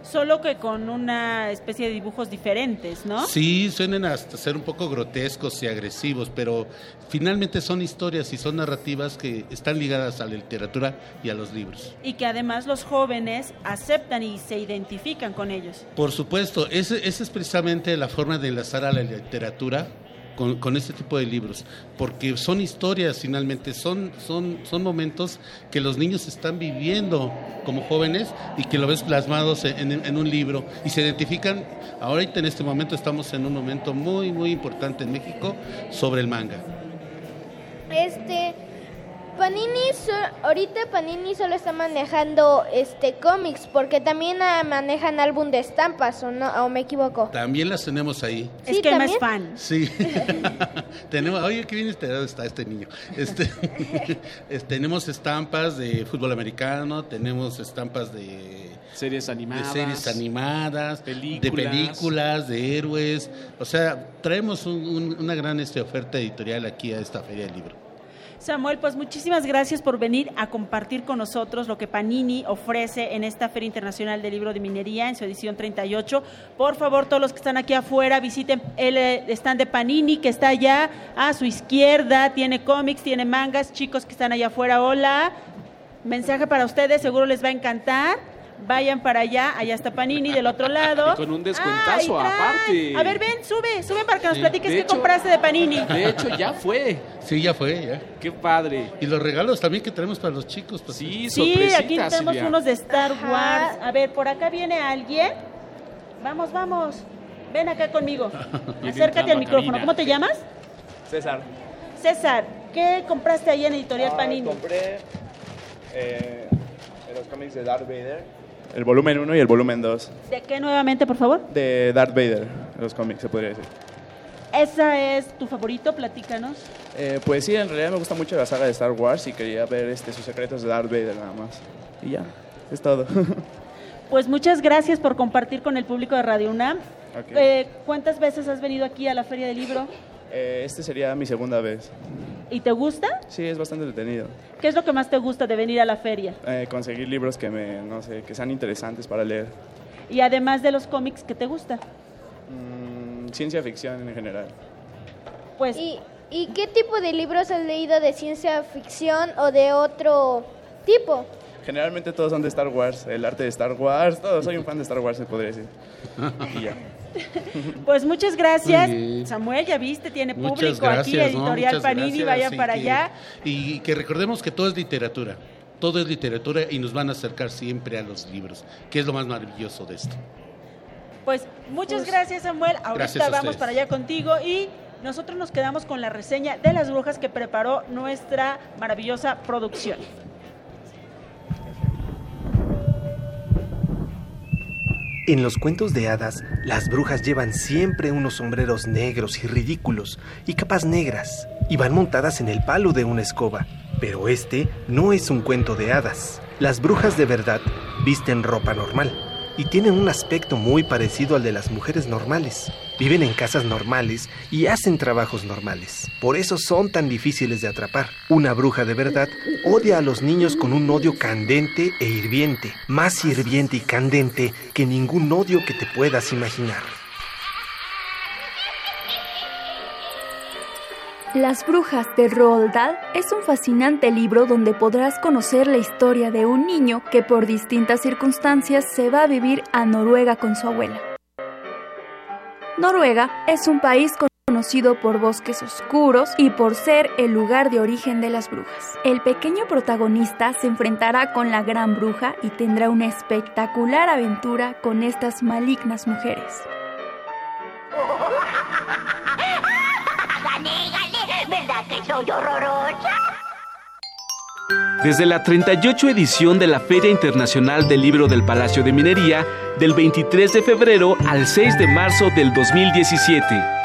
Solo que con una especie de dibujos diferentes, ¿no? Sí, suenen hasta ser un poco grotescos y agresivos, pero finalmente son historias y son narrativas que están ligadas a la literatura y a los libros. Y que además los jóvenes aceptan y se identifican con ellos. Por supuesto, ese- esa es precisamente la forma de enlazar a la literatura con, con este tipo de libros, porque son historias finalmente, son, son, son momentos que los niños están viviendo como jóvenes y que lo ves plasmados en, en- un libro y se identifican, ahorita en este momento estamos en un momento muy, muy importante en México sobre el manga. Este, Panini, so- ahorita Panini solo está manejando este cómics, porque también ah, manejan álbum de estampas, ¿o no? ¿O me equivoco? También las tenemos ahí. Es que Emma es fan. Sí. (laughs) tenemos, oye, qué bien enterado está este niño. Este, (laughs) es- tenemos estampas de fútbol americano, tenemos estampas de Series animadas. de series animadas, Películas. de películas, de héroes. O sea, traemos un- un- una gran este, oferta editorial aquí a esta feria del libro. Samuel, pues muchísimas gracias por venir a compartir con nosotros lo que Panini ofrece en esta Feria Internacional del Libro de Minería en su edición 38. Por favor, todos los que están aquí afuera, visiten el eh, stand de Panini que está allá a su izquierda. Tiene cómics, tiene mangas. Chicos que están allá afuera, hola. Mensaje para ustedes, seguro les va a encantar. Vayan para allá, allá está Panini del otro lado. Y con un descuentazo trae. aparte. A ver, ven, sube, sube para que nos Sí. platiques De qué hecho- compraste de Panini. De hecho, ya fue. Sí, ya fue, ya. Qué padre. Y los regalos también que tenemos para los chicos. pues, Sí, Sí, aquí tenemos Silvia. unos de Star Ajá. Wars. A ver, por acá viene alguien. Vamos, vamos. Ven acá conmigo. (laughs) Acércate al micrófono. cabina. ¿Cómo te llamas? César. César, ¿qué compraste ahí en Editorial Ah, Panini? Compré eh, en los cómics de Darth Vader. El volumen 1 y el volumen 2 ¿De qué nuevamente, por favor? de Darth Vader, los cómics se podría decir. ¿Esa es tu favorito? Platícanos. Eh, pues sí, en realidad me gusta mucho la saga de Star Wars y quería ver este, sus secretos de Darth Vader nada más. Y ya, es todo. (laughs) Pues muchas gracias por compartir con el público de Radio UNAM. Eh, ¿Cuántas veces has venido aquí a la Feria del Libro? Eh, este sería mi segunda vez. ¿Y te gusta? Sí, es bastante entretenido. ¿Qué es lo que más te gusta de venir a la feria? Eh, conseguir libros que me, no sé, que sean interesantes para leer. Y además de los cómics, ¿qué te gusta? Mm, ciencia ficción en general. Pues ¿Y, ¿Y qué tipo de libros has leído de ciencia ficción o de otro tipo? Generalmente todos son de Star Wars, el arte de Star Wars, todo. Soy un fan de Star Wars, se podría decir. (laughs) Y ya. (laughs) Pues muchas gracias. Samuel, ya viste, tiene Muchas público gracias, aquí. Editorial Panini, gracias, vayan para que- allá. Y que recordemos que todo es literatura. Todo es literatura y nos van a acercar siempre a los libros, que es lo más maravilloso de esto. Pues muchas gracias, Samuel. Ahorita vamos para allá contigo y nosotros nos quedamos con la reseña de las brujas que preparó nuestra maravillosa producción. En los cuentos de hadas, las brujas llevan siempre unos sombreros negros y ridículos y capas negras y van montadas en el palo de una escoba. Pero este no es un cuento de hadas. Las brujas de verdad visten ropa normal. y tienen un aspecto muy parecido al de las mujeres normales. Viven en casas normales y hacen trabajos normales. Por eso son tan difíciles de atrapar. Una bruja de verdad odia a los niños con un odio candente e hirviente, más hirviente y candente que ningún odio que te puedas imaginar. Las Brujas de Roald Dahl es un fascinante libro donde podrás conocer la historia de un niño que por distintas circunstancias se va a vivir a Noruega con su abuela. Noruega es un país conocido por bosques oscuros y por ser el lugar de origen de las brujas. El pequeño protagonista se enfrentará con la gran bruja y tendrá una espectacular aventura con estas malignas mujeres. (laughs) ¿Verdad que soy horrorosa? Desde la 38 edición de la Feria Internacional del Libro del Palacio de Minería, del 23 de febrero al 6 de marzo del 2017.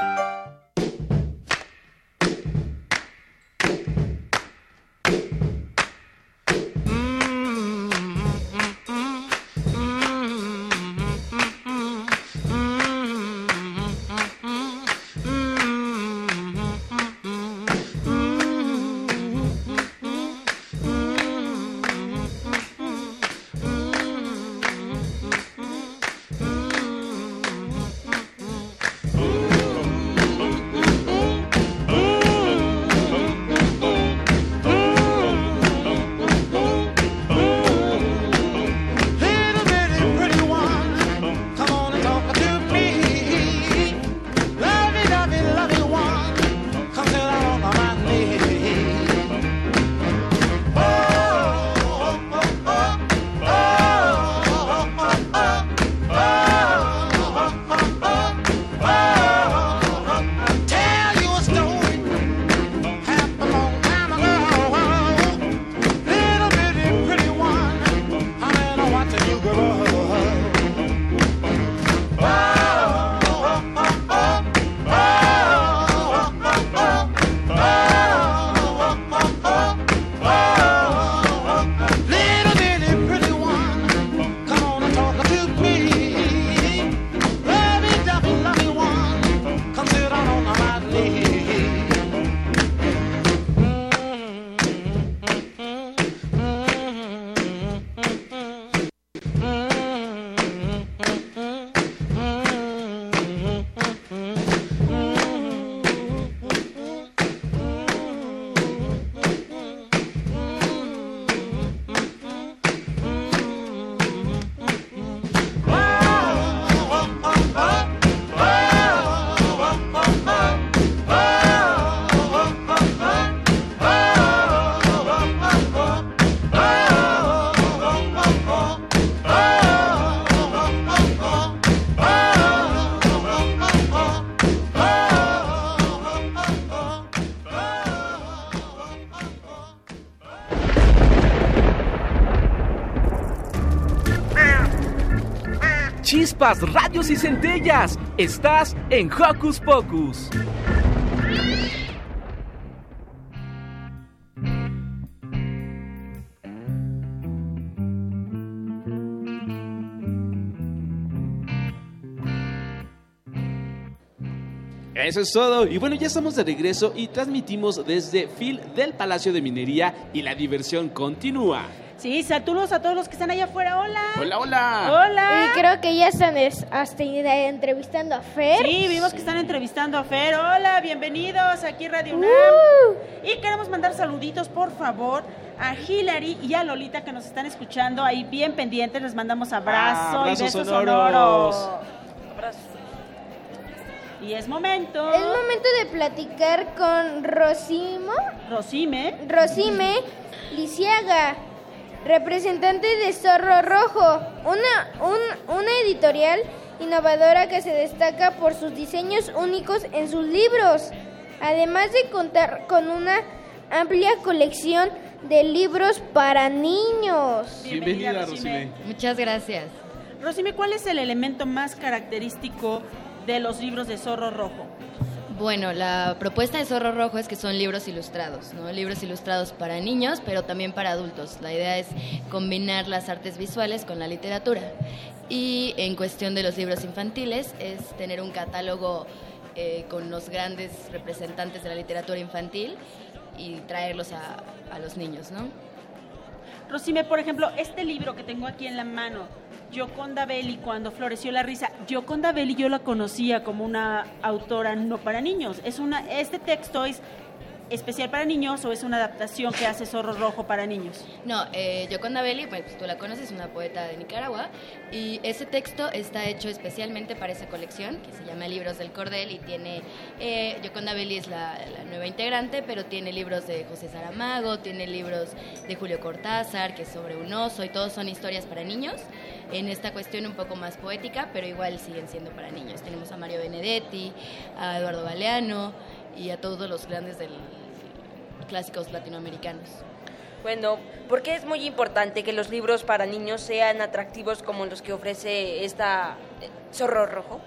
Radios y centellas. Estás en Hocus Pocus. Eso es todo. Y bueno, ya estamos de regreso y transmitimos desde Phil del Palacio de Minería y la diversión continúa. Sí, saludos a todos los que están allá afuera. Hola. Hola, hola. Hola. Y creo que ya están es- hasta entrevistando a Fer. Sí, vimos que están entrevistando a Fer. Hola, bienvenidos aquí a Radio UNAM. Uh. Y queremos mandar saluditos, por favor, a Hilary y a Lolita que nos están escuchando ahí bien pendientes. Les mandamos abrazo Ah, y abrazos besos sonoros. sonoros. Y es momento. Es momento de platicar con Rosimo. Rosime. Rosime Lisiaga, representante de Zorro Rojo, una, un- una editorial innovadora que se destaca por sus diseños únicos en sus libros, además de contar con una amplia colección de libros para niños. Bienvenida, Rosime. Muchas gracias. Rosime, ¿cuál es el elemento más característico de los libros de Zorro Rojo? Bueno, la propuesta de Zorro Rojo es que son libros ilustrados, ¿no? Libros ilustrados para niños, pero también para adultos. La idea es combinar las artes visuales con la literatura. Y en cuestión de los libros infantiles es tener un catálogo eh, con los grandes representantes de la literatura infantil y traerlos a, a los niños, ¿no? Rosime, por ejemplo, este libro que tengo aquí en la mano, Gioconda Belli, cuando floreció la risa. Gioconda Belli yo la conocía como una autora no para niños. Es una, este texto es especial para niños o es una adaptación que hace Zorro Rojo para niños? No, eh, Yoconda Belli, pues tú la conoces, es una poeta de Nicaragua, y ese texto está hecho especialmente para esa colección que se llama Libros del Cordel y tiene, eh, Yoconda Belli es la, la nueva integrante, pero tiene libros de José Saramago, tiene libros de Julio Cortázar, que es sobre un oso, y todos son historias para niños, en esta cuestión un poco más poética, pero igual siguen siendo para niños. Tenemos a Mario Benedetti, a Eduardo Galeano y a todos los grandes del clásicos latinoamericanos. Bueno, ¿por qué es muy importante que los libros para niños sean atractivos como los que ofrece esta eh, Zorro Rojo?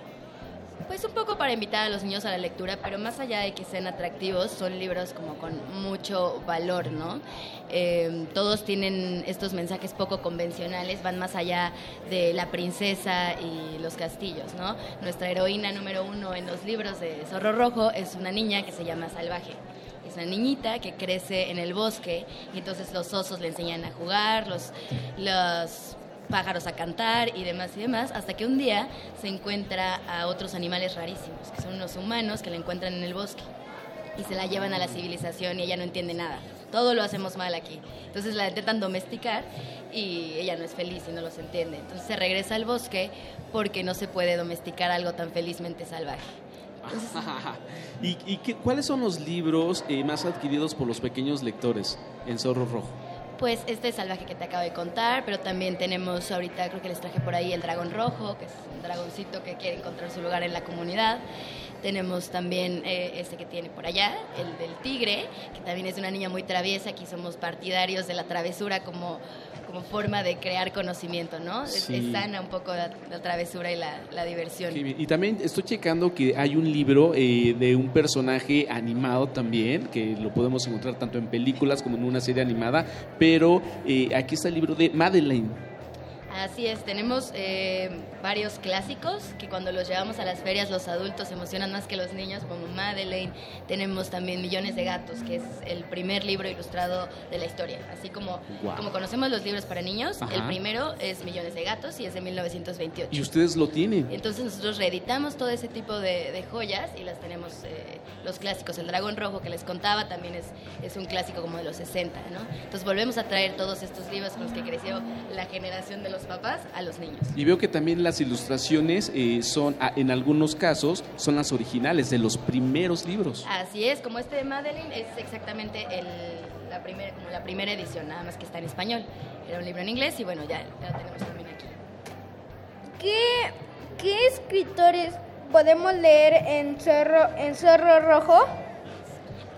Pues un poco para invitar a los niños a la lectura, pero más allá de que sean atractivos, son libros como con mucho valor, ¿no? Eh, todos tienen estos mensajes poco convencionales, van más allá de la princesa y los castillos, ¿no? Nuestra heroína número uno en los libros de Zorro Rojo es una niña que se llama Salvaje. Es una niñita que crece en el bosque y entonces los osos le enseñan a jugar, los, los pájaros a cantar y demás y demás, hasta que un día se encuentra a otros animales rarísimos, que son unos humanos que la encuentran en el bosque y se la llevan a la civilización y ella no entiende nada. Todo lo hacemos mal aquí. Entonces la intentan domesticar y ella no es feliz y no los entiende. Entonces se regresa al bosque porque no se puede domesticar algo tan felizmente salvaje. ¿Y, y qué- cuáles son los libros eh, más adquiridos por los pequeños lectores en Zorro Rojo? Pues este salvaje que te acabo de contar, pero también tenemos ahorita, creo que les traje por ahí el dragón rojo, que es un dragoncito que quiere encontrar su lugar en la comunidad. Tenemos también eh, este que tiene por allá, el del tigre, que también es una niña muy traviesa. Aquí somos partidarios de la travesura como, como forma de crear conocimiento, ¿no? Sí. Es, sana un poco la, la travesura y la, la diversión. Y también estoy checando que hay un libro eh, de un personaje animado también, que lo podemos encontrar tanto en películas como en una serie animada, pero eh, aquí está el libro de Madeleine. Así es, tenemos eh, varios clásicos que cuando los llevamos a las ferias los adultos se emocionan más que los niños, como Madeleine. Tenemos también Millones de Gatos, que es el primer libro ilustrado de la historia. Así como, Guau. como conocemos los libros para niños, Ajá. el primero es Millones de Gatos y es de 1928. Y ustedes lo tienen. Entonces nosotros reeditamos todo ese tipo de, de joyas y las tenemos, eh, los clásicos. El Dragón Rojo que les contaba también es, es un clásico como de los 60, ¿no? Entonces volvemos a traer todos estos libros con los que creció la generación de los papás a los niños. Y veo que también las ilustraciones eh, son, ah, en algunos casos, son las originales de los primeros libros. Así es, como este de Madeline es exactamente el, la, primera, como la primera edición, nada más que está en español. Era un libro en inglés y bueno, ya, ya lo tenemos también aquí. ¿Qué, qué escritores podemos leer en Zorro, en Zorro Rojo?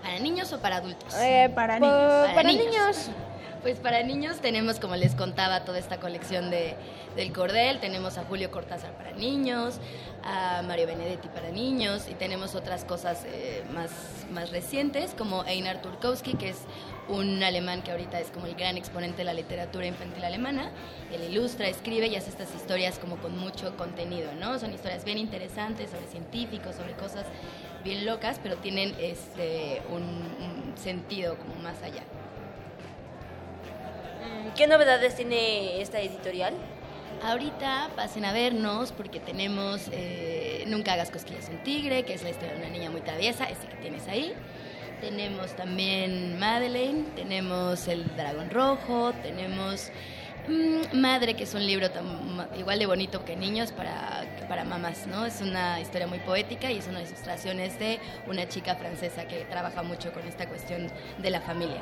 ¿Para niños o para adultos? Eh, para niños. para niños. Pues para niños tenemos, como les contaba, toda esta colección de, del Cordel. Tenemos a Julio Cortázar para niños, a Mario Benedetti para niños y tenemos otras cosas eh, más, más recientes como Einar Turkowski, que es un alemán que ahorita es como el gran exponente de la literatura infantil alemana. Él ilustra, escribe y hace estas historias como con mucho contenido, ¿no? Son historias bien interesantes sobre científicos, sobre cosas bien locas, pero tienen este, un, un sentido como más allá. Mm, ¿Qué novedades tiene esta editorial? Ahorita pasen a vernos porque tenemos eh, Nunca hagas cosquillas un tigre, que es la historia de una niña muy traviesa, ese que tienes ahí. Tenemos también Madeleine, tenemos El Dragón Rojo, tenemos mm, Madre, que es un libro tan- igual de bonito que niños para, para mamás, ¿no? Es una historia muy poética y es una ilustraciones de una chica francesa que trabaja mucho con esta cuestión de la familia.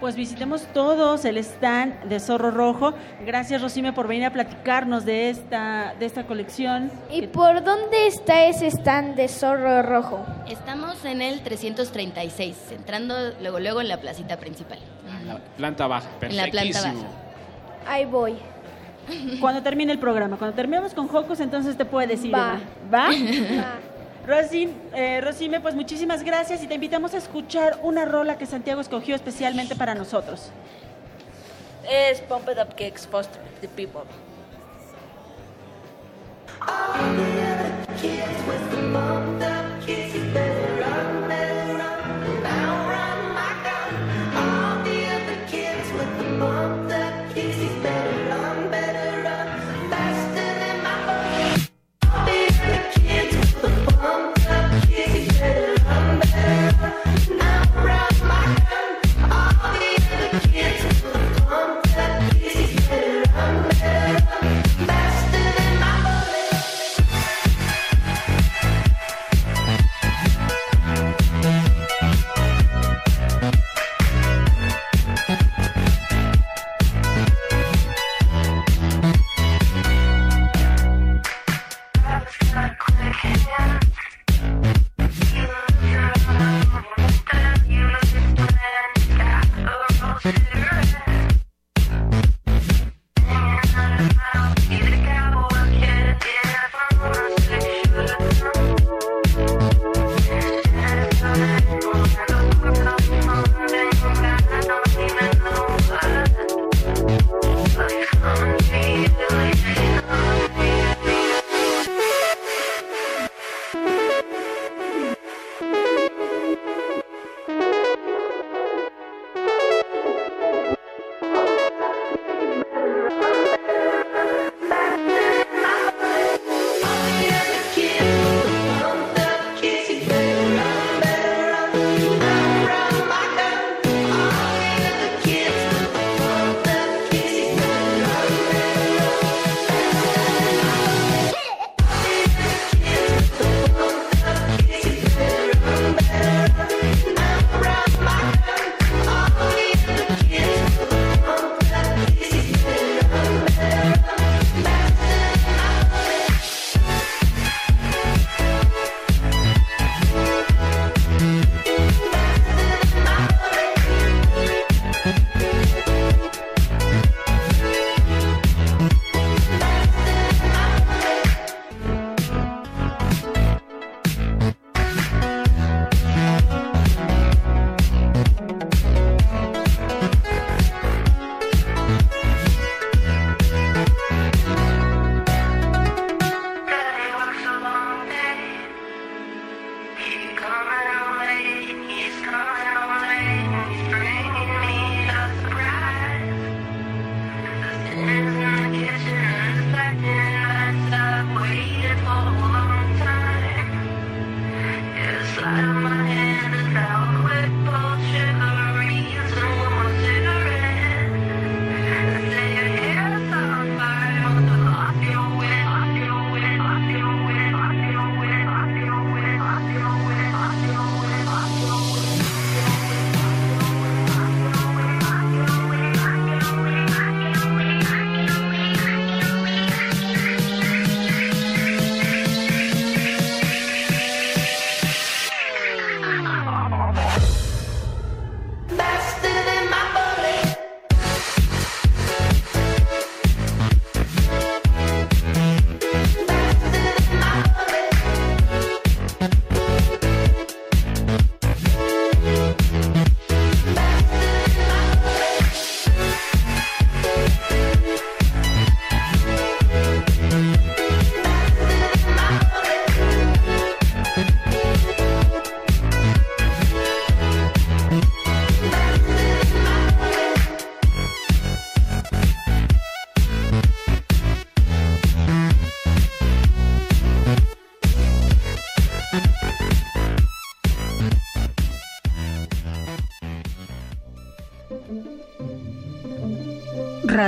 Pues visitemos todos el stand de Zorro Rojo. Gracias, Rosime, por venir a platicarnos de esta, de esta colección. ¿Y por dónde está ese stand de Zorro Rojo? Estamos en el 336, entrando luego luego en la placita principal. Planta baja, En la planta perfectísimo. baja. Ahí voy. Cuando termine el programa, cuando terminemos con Jocos, entonces te puedes ir. Va. Eva. ¿Va? (laughs) Rosin, eh, Rosime, pues muchísimas gracias y te invitamos a escuchar una rola que Santiago escogió especialmente para nosotros. Es Pump It Up Kicks Foster the People.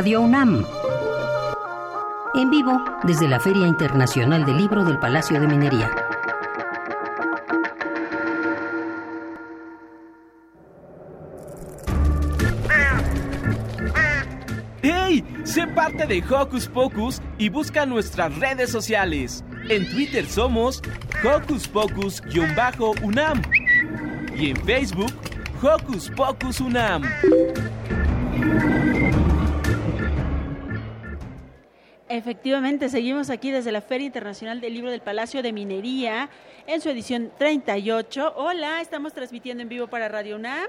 Radio UNAM. En vivo desde la Feria Internacional del Libro del Palacio de Minería. ¡Hey! Sé parte de Hocus Pocus y busca nuestras redes sociales. En Twitter somos Hocus Pocus-UNAM y en Facebook Hocus Pocus UNAM. Efectivamente, seguimos aquí desde la Feria Internacional del Libro del Palacio de Minería en su edición 38. Hola, estamos transmitiendo en vivo para Radio UNAM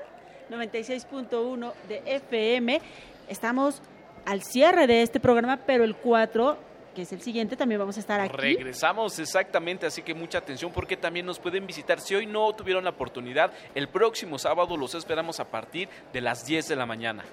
96.1 de FM. Estamos al cierre de este programa, pero el 4 que es el siguiente, también vamos a estar aquí. Regresamos exactamente, así que mucha atención porque también nos pueden visitar. Si hoy no tuvieron la oportunidad, el próximo sábado los esperamos a partir de las 10 de la mañana.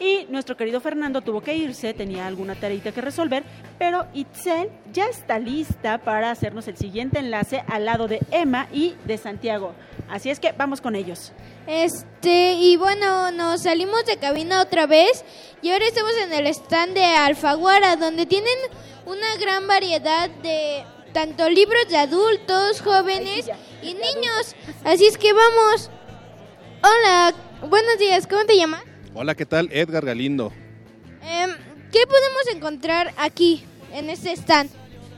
Y nuestro querido Fernando tuvo que irse, tenía alguna tareita que resolver, pero Itzel ya está lista para hacernos el siguiente enlace al lado de Emma y de Santiago. Así es que vamos con ellos. Este, y bueno, nos salimos de cabina otra vez y ahora estamos en el stand de Alfaguara, donde tienen una gran variedad de tanto libros de adultos, jóvenes y niños. Así es que vamos. Hola, buenos días, ¿cómo te llamas? Hola, ¿qué tal? Edgar Galindo. Em, ¿Qué podemos encontrar aquí, en este stand?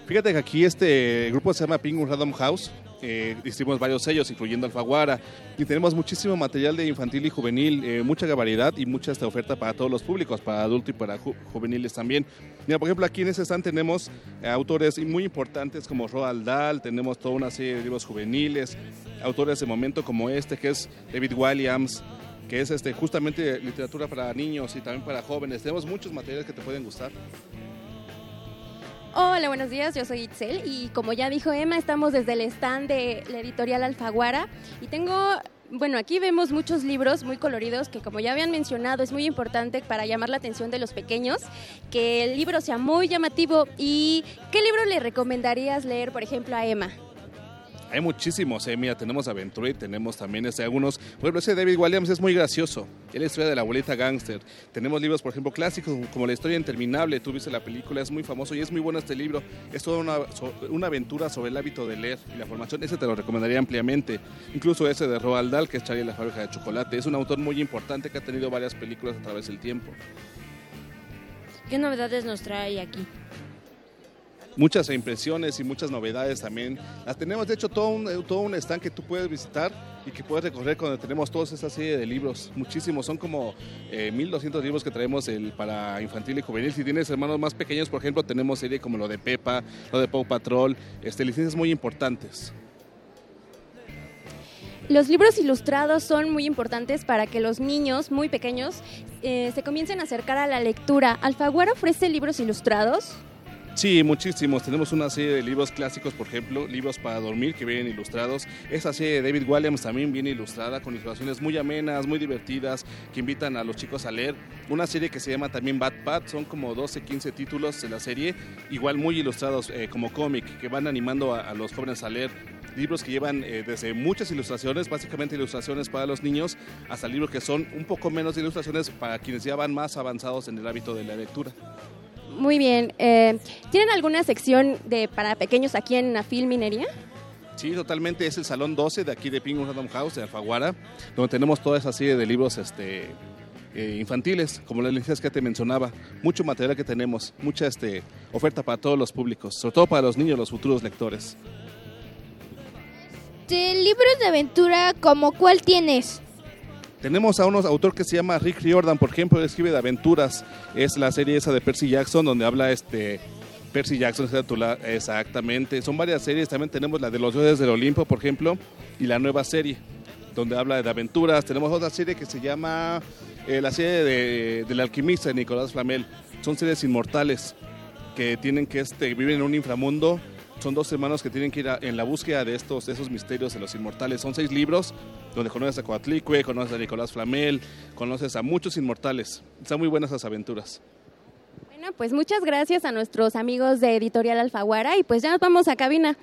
Fíjate que aquí este grupo se llama Penguin Random House. Eh, hicimos varios sellos, incluyendo Alfaguara, y tenemos muchísimo material de infantil y juvenil, eh, mucha variedad y mucha esta oferta para todos los públicos, para adultos y para ju- juveniles también. Mira, por ejemplo, aquí en este stand tenemos eh, autores muy importantes como Roald Dahl, tenemos toda una serie de libros juveniles, autores de momento como este, que es David Williams, que es este, justamente literatura para niños y también para jóvenes. Tenemos muchos materiales que te pueden gustar. Hola, buenos días, yo soy Itzel y como ya dijo Emma, estamos desde el stand de la editorial Alfaguara y tengo, bueno, aquí vemos muchos libros muy coloridos que como ya habían mencionado es muy importante para llamar la atención de los pequeños, que el libro sea muy llamativo y ¿qué libro le recomendarías leer, por ejemplo, a Emma? Hay muchísimos, eh. mira, tenemos aventura y tenemos también este, algunos. Por ejemplo, ese David Williams es muy gracioso. Es la historia de la abuelita gángster. Tenemos libros, por ejemplo, clásicos como La historia interminable. Tú viste la película, es muy famoso y es muy bueno este libro. Es toda una, una aventura sobre el hábito de leer y la formación. Ese te lo recomendaría ampliamente. Incluso ese de Roald Dahl, que es Charlie la fábrica de chocolate. Es un autor muy importante que ha tenido varias películas a través del tiempo. ¿Qué novedades nos trae aquí? Muchas impresiones y muchas novedades también. Las tenemos, de hecho, todo un, eh, todo un stand que tú puedes visitar y que puedes recorrer cuando tenemos toda esa serie de libros. Muchísimos, son como eh, 1200 libros que traemos el, para infantil y juvenil. Si tienes hermanos más pequeños, por ejemplo, tenemos serie como lo de Pepa, lo de Paw Patrol, este, licencias muy importantes. Los libros ilustrados son muy importantes para que los niños muy pequeños eh, se comiencen a acercar a la lectura. ¿Alfaguara ofrece libros ilustrados? Sí, muchísimos. Tenemos una serie de libros clásicos, por ejemplo, libros para dormir que vienen ilustrados. Esa serie de David Williams también viene ilustrada con ilustraciones muy amenas, muy divertidas, que invitan a los chicos a leer. Una serie que se llama también Bad Pat, son como 12, 15 títulos de la serie, igual muy ilustrados eh, como cómic, que van animando a, los jóvenes a leer. Libros que llevan eh, desde muchas ilustraciones, básicamente ilustraciones para los niños, hasta libros que son un poco menos de ilustraciones para quienes ya van más avanzados en el hábito de la lectura. Muy bien. eh, ¿Tienen alguna sección de para pequeños aquí en Afil Minería? Sí, totalmente. Es el Salón 12 de aquí de Penguin Random House, de Alfaguara, donde tenemos toda esa serie de libros este, eh, infantiles, como las licencias que te mencionaba. Mucho material que tenemos, mucha este, oferta para todos los públicos, sobre todo para los niños, los futuros lectores. De libros de aventura, ¿como cuál tienes? Tenemos a unos autor que se llama Rick Riordan, por ejemplo, escribe de aventuras. Es la serie esa de Percy Jackson, donde habla este Percy Jackson, exactamente. Son varias series. También tenemos la de los dioses del Olimpo, por ejemplo, y la nueva serie, donde habla de aventuras. Tenemos otra serie que se llama eh, la serie de, del alquimista de Nicolás Flamel. Son series inmortales que tienen que este, viven en un inframundo. Son dos hermanos que tienen que ir en la búsqueda de estos de esos misterios de los inmortales. Son seis libros donde conoces a Coatlicue, conoces a Nicolás Flamel, conoces a muchos inmortales. Están muy buenas esas aventuras. Bueno, pues muchas gracias a nuestros amigos de Editorial Alfaguara y pues ya nos vamos a cabina.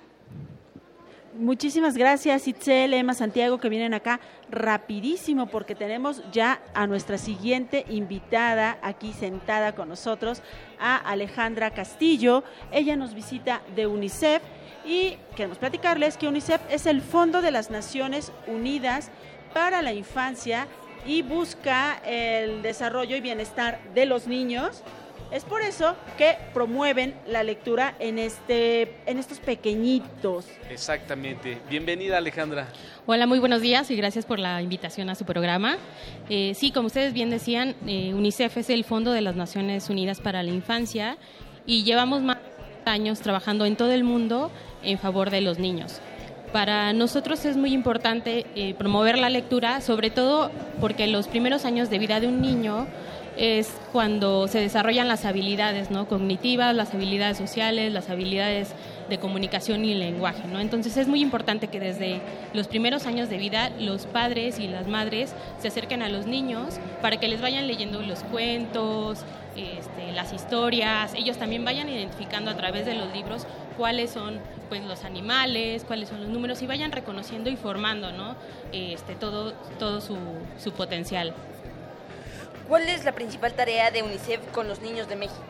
Muchísimas gracias, Itzel, Emma, Santiago, que vienen acá rapidísimo porque tenemos ya a nuestra siguiente invitada aquí sentada con nosotros, a Alejandra Castillo. Ella nos visita de UNICEF y queremos platicarles que UNICEF es el Fondo de las Naciones Unidas para la Infancia y busca el desarrollo y bienestar de los niños. Es por eso que promueven la lectura en, este, en estos pequeñitos. Exactamente. Bienvenida Alejandra. Hola, muy buenos días y gracias por la invitación a su programa. Eh, sí, como ustedes bien decían, eh, UNICEF es el Fondo de las Naciones Unidas para la Infancia y llevamos más años trabajando en todo el mundo en favor de los niños. Para nosotros es muy importante eh, promover la lectura, sobre todo porque los primeros años de vida de un niño es cuando se desarrollan las habilidades ¿no? cognitivas, las habilidades sociales, las habilidades de comunicación y lenguaje. ¿no? Entonces es muy importante que desde los primeros años de vida los padres y las madres se acerquen a los niños para que les vayan leyendo los cuentos, este, las historias, ellos también vayan identificando a través de los libros cuáles son pues los animales, cuáles son los números y vayan reconociendo y formando ¿no? este, todo, todo su, su potencial. ¿Cuál es la principal tarea de UNICEF con los niños de México?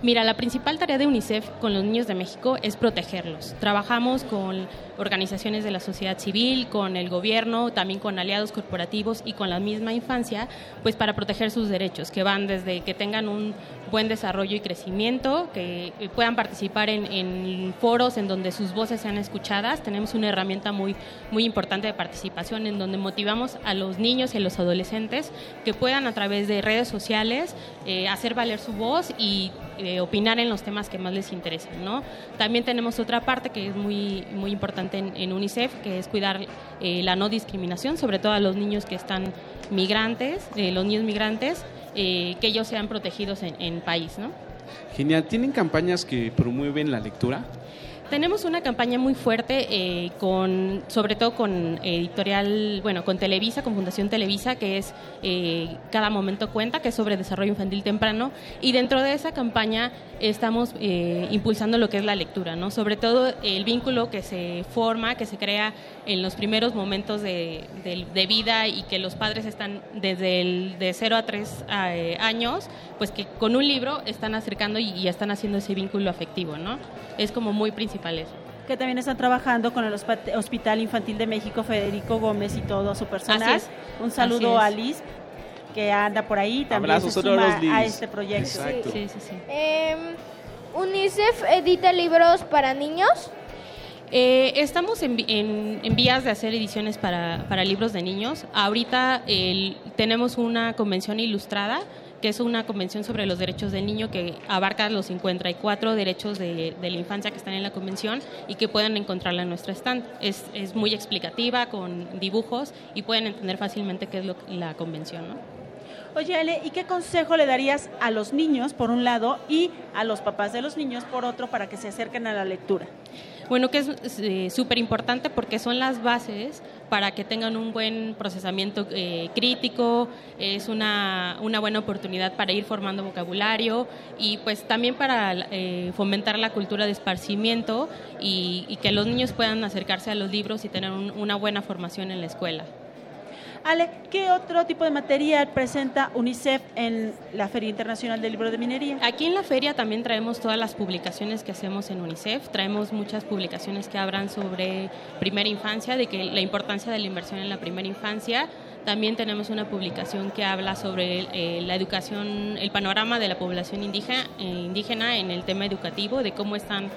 Mira, la principal tarea de UNICEF con los niños de México es protegerlos. Trabajamos con organizaciones de la sociedad civil, con el gobierno, también con aliados corporativos y con la misma infancia, pues para proteger sus derechos, que van desde que tengan un buen desarrollo y crecimiento, que puedan participar en, foros en donde sus voces sean escuchadas. Tenemos una herramienta muy, muy importante de participación en donde motivamos a los niños y a los adolescentes que puedan a través de redes sociales eh, hacer valer su voz y eh, opinar en los temas que más les interesan. ¿no? También tenemos otra parte que es muy, muy importante en, UNICEF, que es cuidar eh, la no discriminación, sobre todo a los niños que están migrantes, los niños migrantes, que ellos sean protegidos en, en país. ¿no? Genial. ¿Tienen campañas que promueven la lectura? Tenemos una campaña muy fuerte eh, con, sobre todo con editorial, bueno, con Televisa, con Fundación Televisa, que es eh, Cada Momento Cuenta, que es sobre desarrollo infantil temprano. Y dentro de esa campaña estamos eh, impulsando lo que es la lectura, ¿no? Sobre todo el vínculo que se forma, que se crea en los primeros momentos de, vida y que los padres están desde el de 0 a 3 años, pues que con un libro están acercando y, y están haciendo ese vínculo afectivo, ¿no? Es como muy principal que también están trabajando con el Hospital Infantil de México Federico Gómez y todo su personal. Un saludo a Liz que anda por ahí también se suma a este proyecto. Em, UNICEF edita libros para niños. Eh, estamos en, vías de hacer ediciones para, libros de niños. Ahorita tenemos una convención ilustrada que es una convención sobre los derechos del niño que abarca los 54 derechos de, la infancia que están en la convención y que pueden encontrarla en nuestra stand. Es, es muy explicativa, con dibujos y pueden entender fácilmente qué es lo, la convención. ¿no? Oye, Ale, ¿y qué consejo le darías a los niños, por un lado, y a los papás de los niños, por otro, para que se acerquen a la lectura? Bueno, que es súper importante porque son las bases para que tengan un buen procesamiento eh, crítico, es una, una, buena oportunidad para ir formando vocabulario y pues también para eh, fomentar la cultura de esparcimiento y, que los niños puedan acercarse a los libros y tener una buena formación en la escuela. Ale, ¿qué otro tipo de material presenta UNICEF en la Feria Internacional del Libro de Minería? Aquí en la feria también traemos todas las publicaciones que hacemos en UNICEF. Traemos muchas publicaciones que hablan sobre primera infancia, de que la importancia de la inversión en la primera infancia. También tenemos una publicación que habla sobre eh, la educación, el panorama de la población indígena, eh, indígena en el tema educativo, de cómo están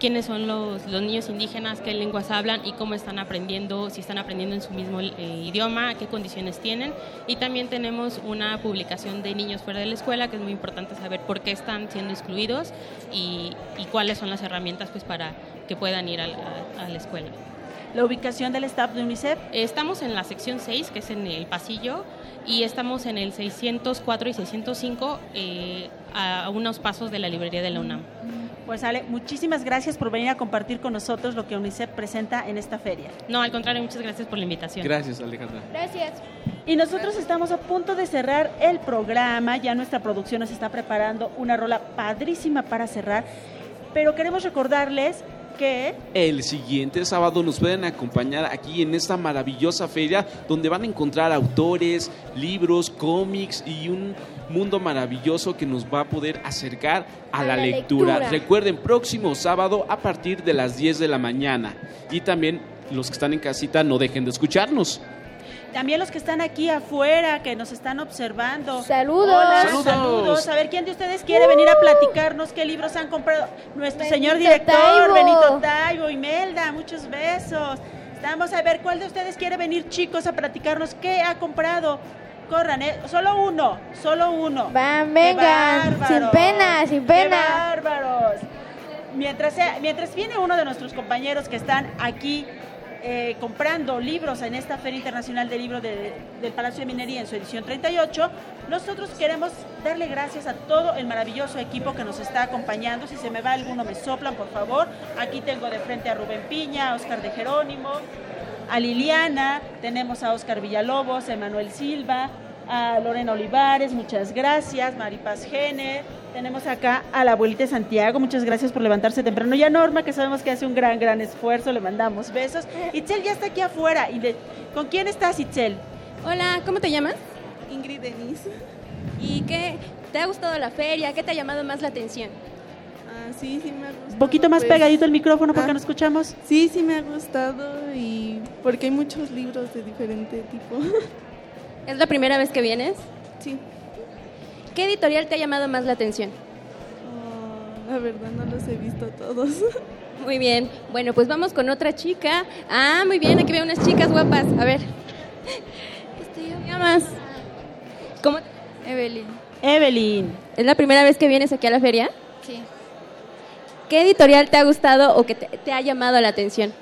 quiénes son los, los, niños indígenas, qué lenguas hablan y cómo están aprendiendo, si están aprendiendo en su mismo eh, idioma, qué condiciones tienen. Y también tenemos una publicación de niños fuera de la escuela, que es muy importante saber por qué están siendo excluidos y, cuáles son las herramientas pues, para que puedan ir a, la escuela. ¿La ubicación del staff de UNICEF? Estamos en la sección 6, que es en el pasillo, y estamos en el 604 y 605 eh, a unos pasos de la librería de la UNAM. Pues Ale, muchísimas gracias por venir a compartir con nosotros lo que UNICEF presenta en esta feria. No, al contrario, muchas gracias por la invitación. Gracias, Alejandra. Gracias. Y nosotros estamos a punto de cerrar el programa, ya nuestra producción nos está preparando una rola padrísima para cerrar, pero queremos recordarles que el siguiente sábado nos pueden acompañar aquí en esta maravillosa feria donde van a encontrar autores, libros, cómics y un mundo maravilloso que nos va a poder acercar a, la, lectura. Recuerden, próximo sábado a partir de las 10 de la mañana. Y también los que están en casita no dejen de escucharnos. También los que están aquí afuera, que nos están observando. Saludos. saludos. A ver, ¿quién de ustedes quiere venir a platicarnos qué libros han comprado? Nuestro señor director, Benito Taibo, Imelda, muchos besos. Vamos a ver cuál de ustedes quiere venir, chicos, a platicarnos qué ha comprado. Corran, ¿eh? Solo uno, solo uno. Van, vengan. Sin pena, sin pena. Qué bárbaros. mientras, sea- mientras viene uno de nuestros compañeros que están aquí eh, comprando libros en esta Feria Internacional del Libro de- del Palacio de Minería en su edición 38, nosotros queremos darle gracias a todo el maravilloso equipo que nos está acompañando. Si se me va alguno, me soplan, por favor. Aquí tengo de frente a Rubén Piña, a Oscar de Jerónimo, a Liliana, tenemos a Oscar Villalobos, a Emanuel Silva, a Lorena Olivares, muchas gracias, Maripaz Jenner, tenemos acá a la abuelita de Santiago, muchas gracias por levantarse temprano, y a Norma, que sabemos que hace un gran, gran esfuerzo, le mandamos besos. Itzel ya está aquí afuera, y de- ¿con quién estás, Itzel? Hola, ¿cómo te llamas? Ingrid Denise. ¿Y qué? ¿Te ha gustado la feria? ¿Qué te ha llamado más la atención? Ah, sí, sí me ha gustado. Un poquito más pues. pegadito el micrófono porque Ah. no escuchamos. Sí, sí me ha gustado y porque hay muchos libros de diferente tipo. (laughs) ¿Es la primera vez que vienes? Sí. ¿Qué editorial te ha llamado más la atención? Oh, la verdad no los he visto todos. (laughs) Muy bien. Bueno, pues vamos con otra chica. Ah, muy bien, aquí veo unas chicas guapas. A ver. (laughs) ¿Cómo te llamas? ¿Cómo? Evelyn. Evelyn. ¿Es la primera vez que vienes aquí a la feria? Sí. ¿Qué editorial te ha gustado o que te, te ha llamado la atención?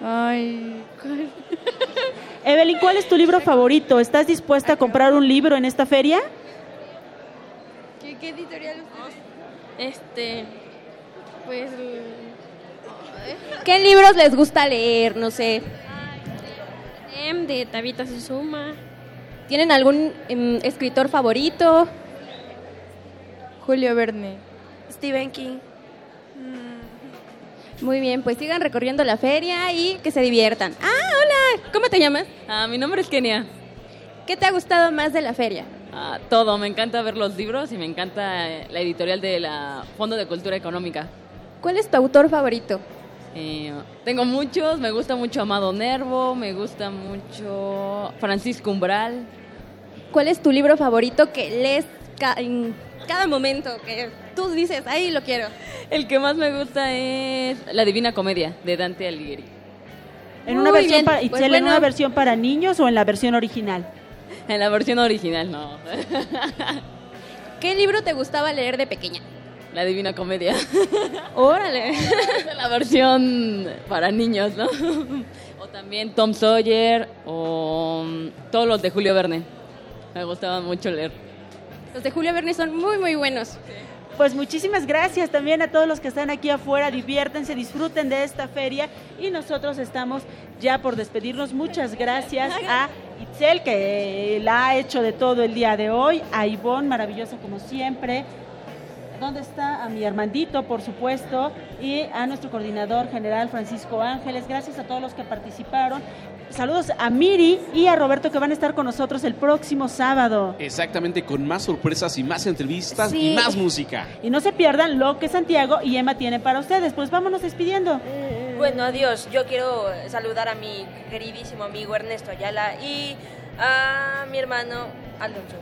Ay, ¿cuál? (laughs) Evelyn, ¿cuál es tu libro favorito? ¿Estás dispuesta a comprar un libro en esta feria? ¿Qué, qué editorial Este, pues... ¿Qué libros les gusta leer? No sé. Em, de Tabita Susuma. ¿Tienen algún em, escritor favorito? Julio Verne. Stephen King. Muy bien, pues sigan recorriendo la feria y que se diviertan. Ah, hola, ¿cómo te llamas? Ah, mi nombre es Kenia. ¿Qué te ha gustado más de la feria? Ah, todo, me encanta ver los libros y me encanta eh, la editorial de la Fondo de Cultura Económica. ¿Cuál es tu autor favorito? Eh, tengo muchos, me gusta mucho Amado Nervo, me gusta mucho Francisco Umbral. ¿Cuál es tu libro favorito que lees ca- en cada momento? Que tú dices, ahí lo quiero. El que más me gusta es La Divina Comedia de Dante Alighieri. ¿En una Muy versión bien, para pues Itzel, en bueno. una versión para niños o en la versión original? En la versión original, no. (laughs) ¿Qué libro te gustaba leer de pequeña? La Divina Comedia. (laughs) Órale. (laughs) la versión para niños, ¿no? O también Tom Sawyer o mm, todos los de Julio Verne. Me gustaban mucho leer. Los de Julio Verne son muy, muy buenos. Pues muchísimas gracias también a todos los que están aquí afuera. Diviértanse, disfruten de esta feria. Y nosotros estamos ya por despedirnos. Muchas gracias a Itzel, que la ha hecho de todo el día de hoy. A Ivonne, maravillosa como siempre. ¿Dónde está? A mi Armandito, por supuesto. Y a nuestro coordinador general, Francisco Ángeles. Gracias a todos los que participaron. Saludos a Miri y a Roberto que van a estar con nosotros el próximo sábado. Exactamente, con más sorpresas y más entrevistas Sí. y más música. Y no se pierdan lo que Santiago y Emma tienen para ustedes. Pues vámonos despidiendo. Bueno, adiós. Yo quiero saludar a mi queridísimo amigo Ernesto Ayala y a mi hermano Alonso.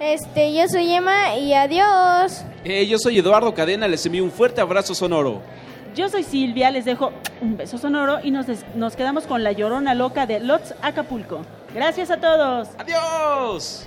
Este, yo soy Emma y adiós. Eh, yo soy Eduardo Cadena, les envío un fuerte abrazo sonoro. Yo soy Silvia, les dejo un beso sonoro y nos, nos quedamos con la llorona loca de Lots Acapulco. Gracias a todos. Adiós.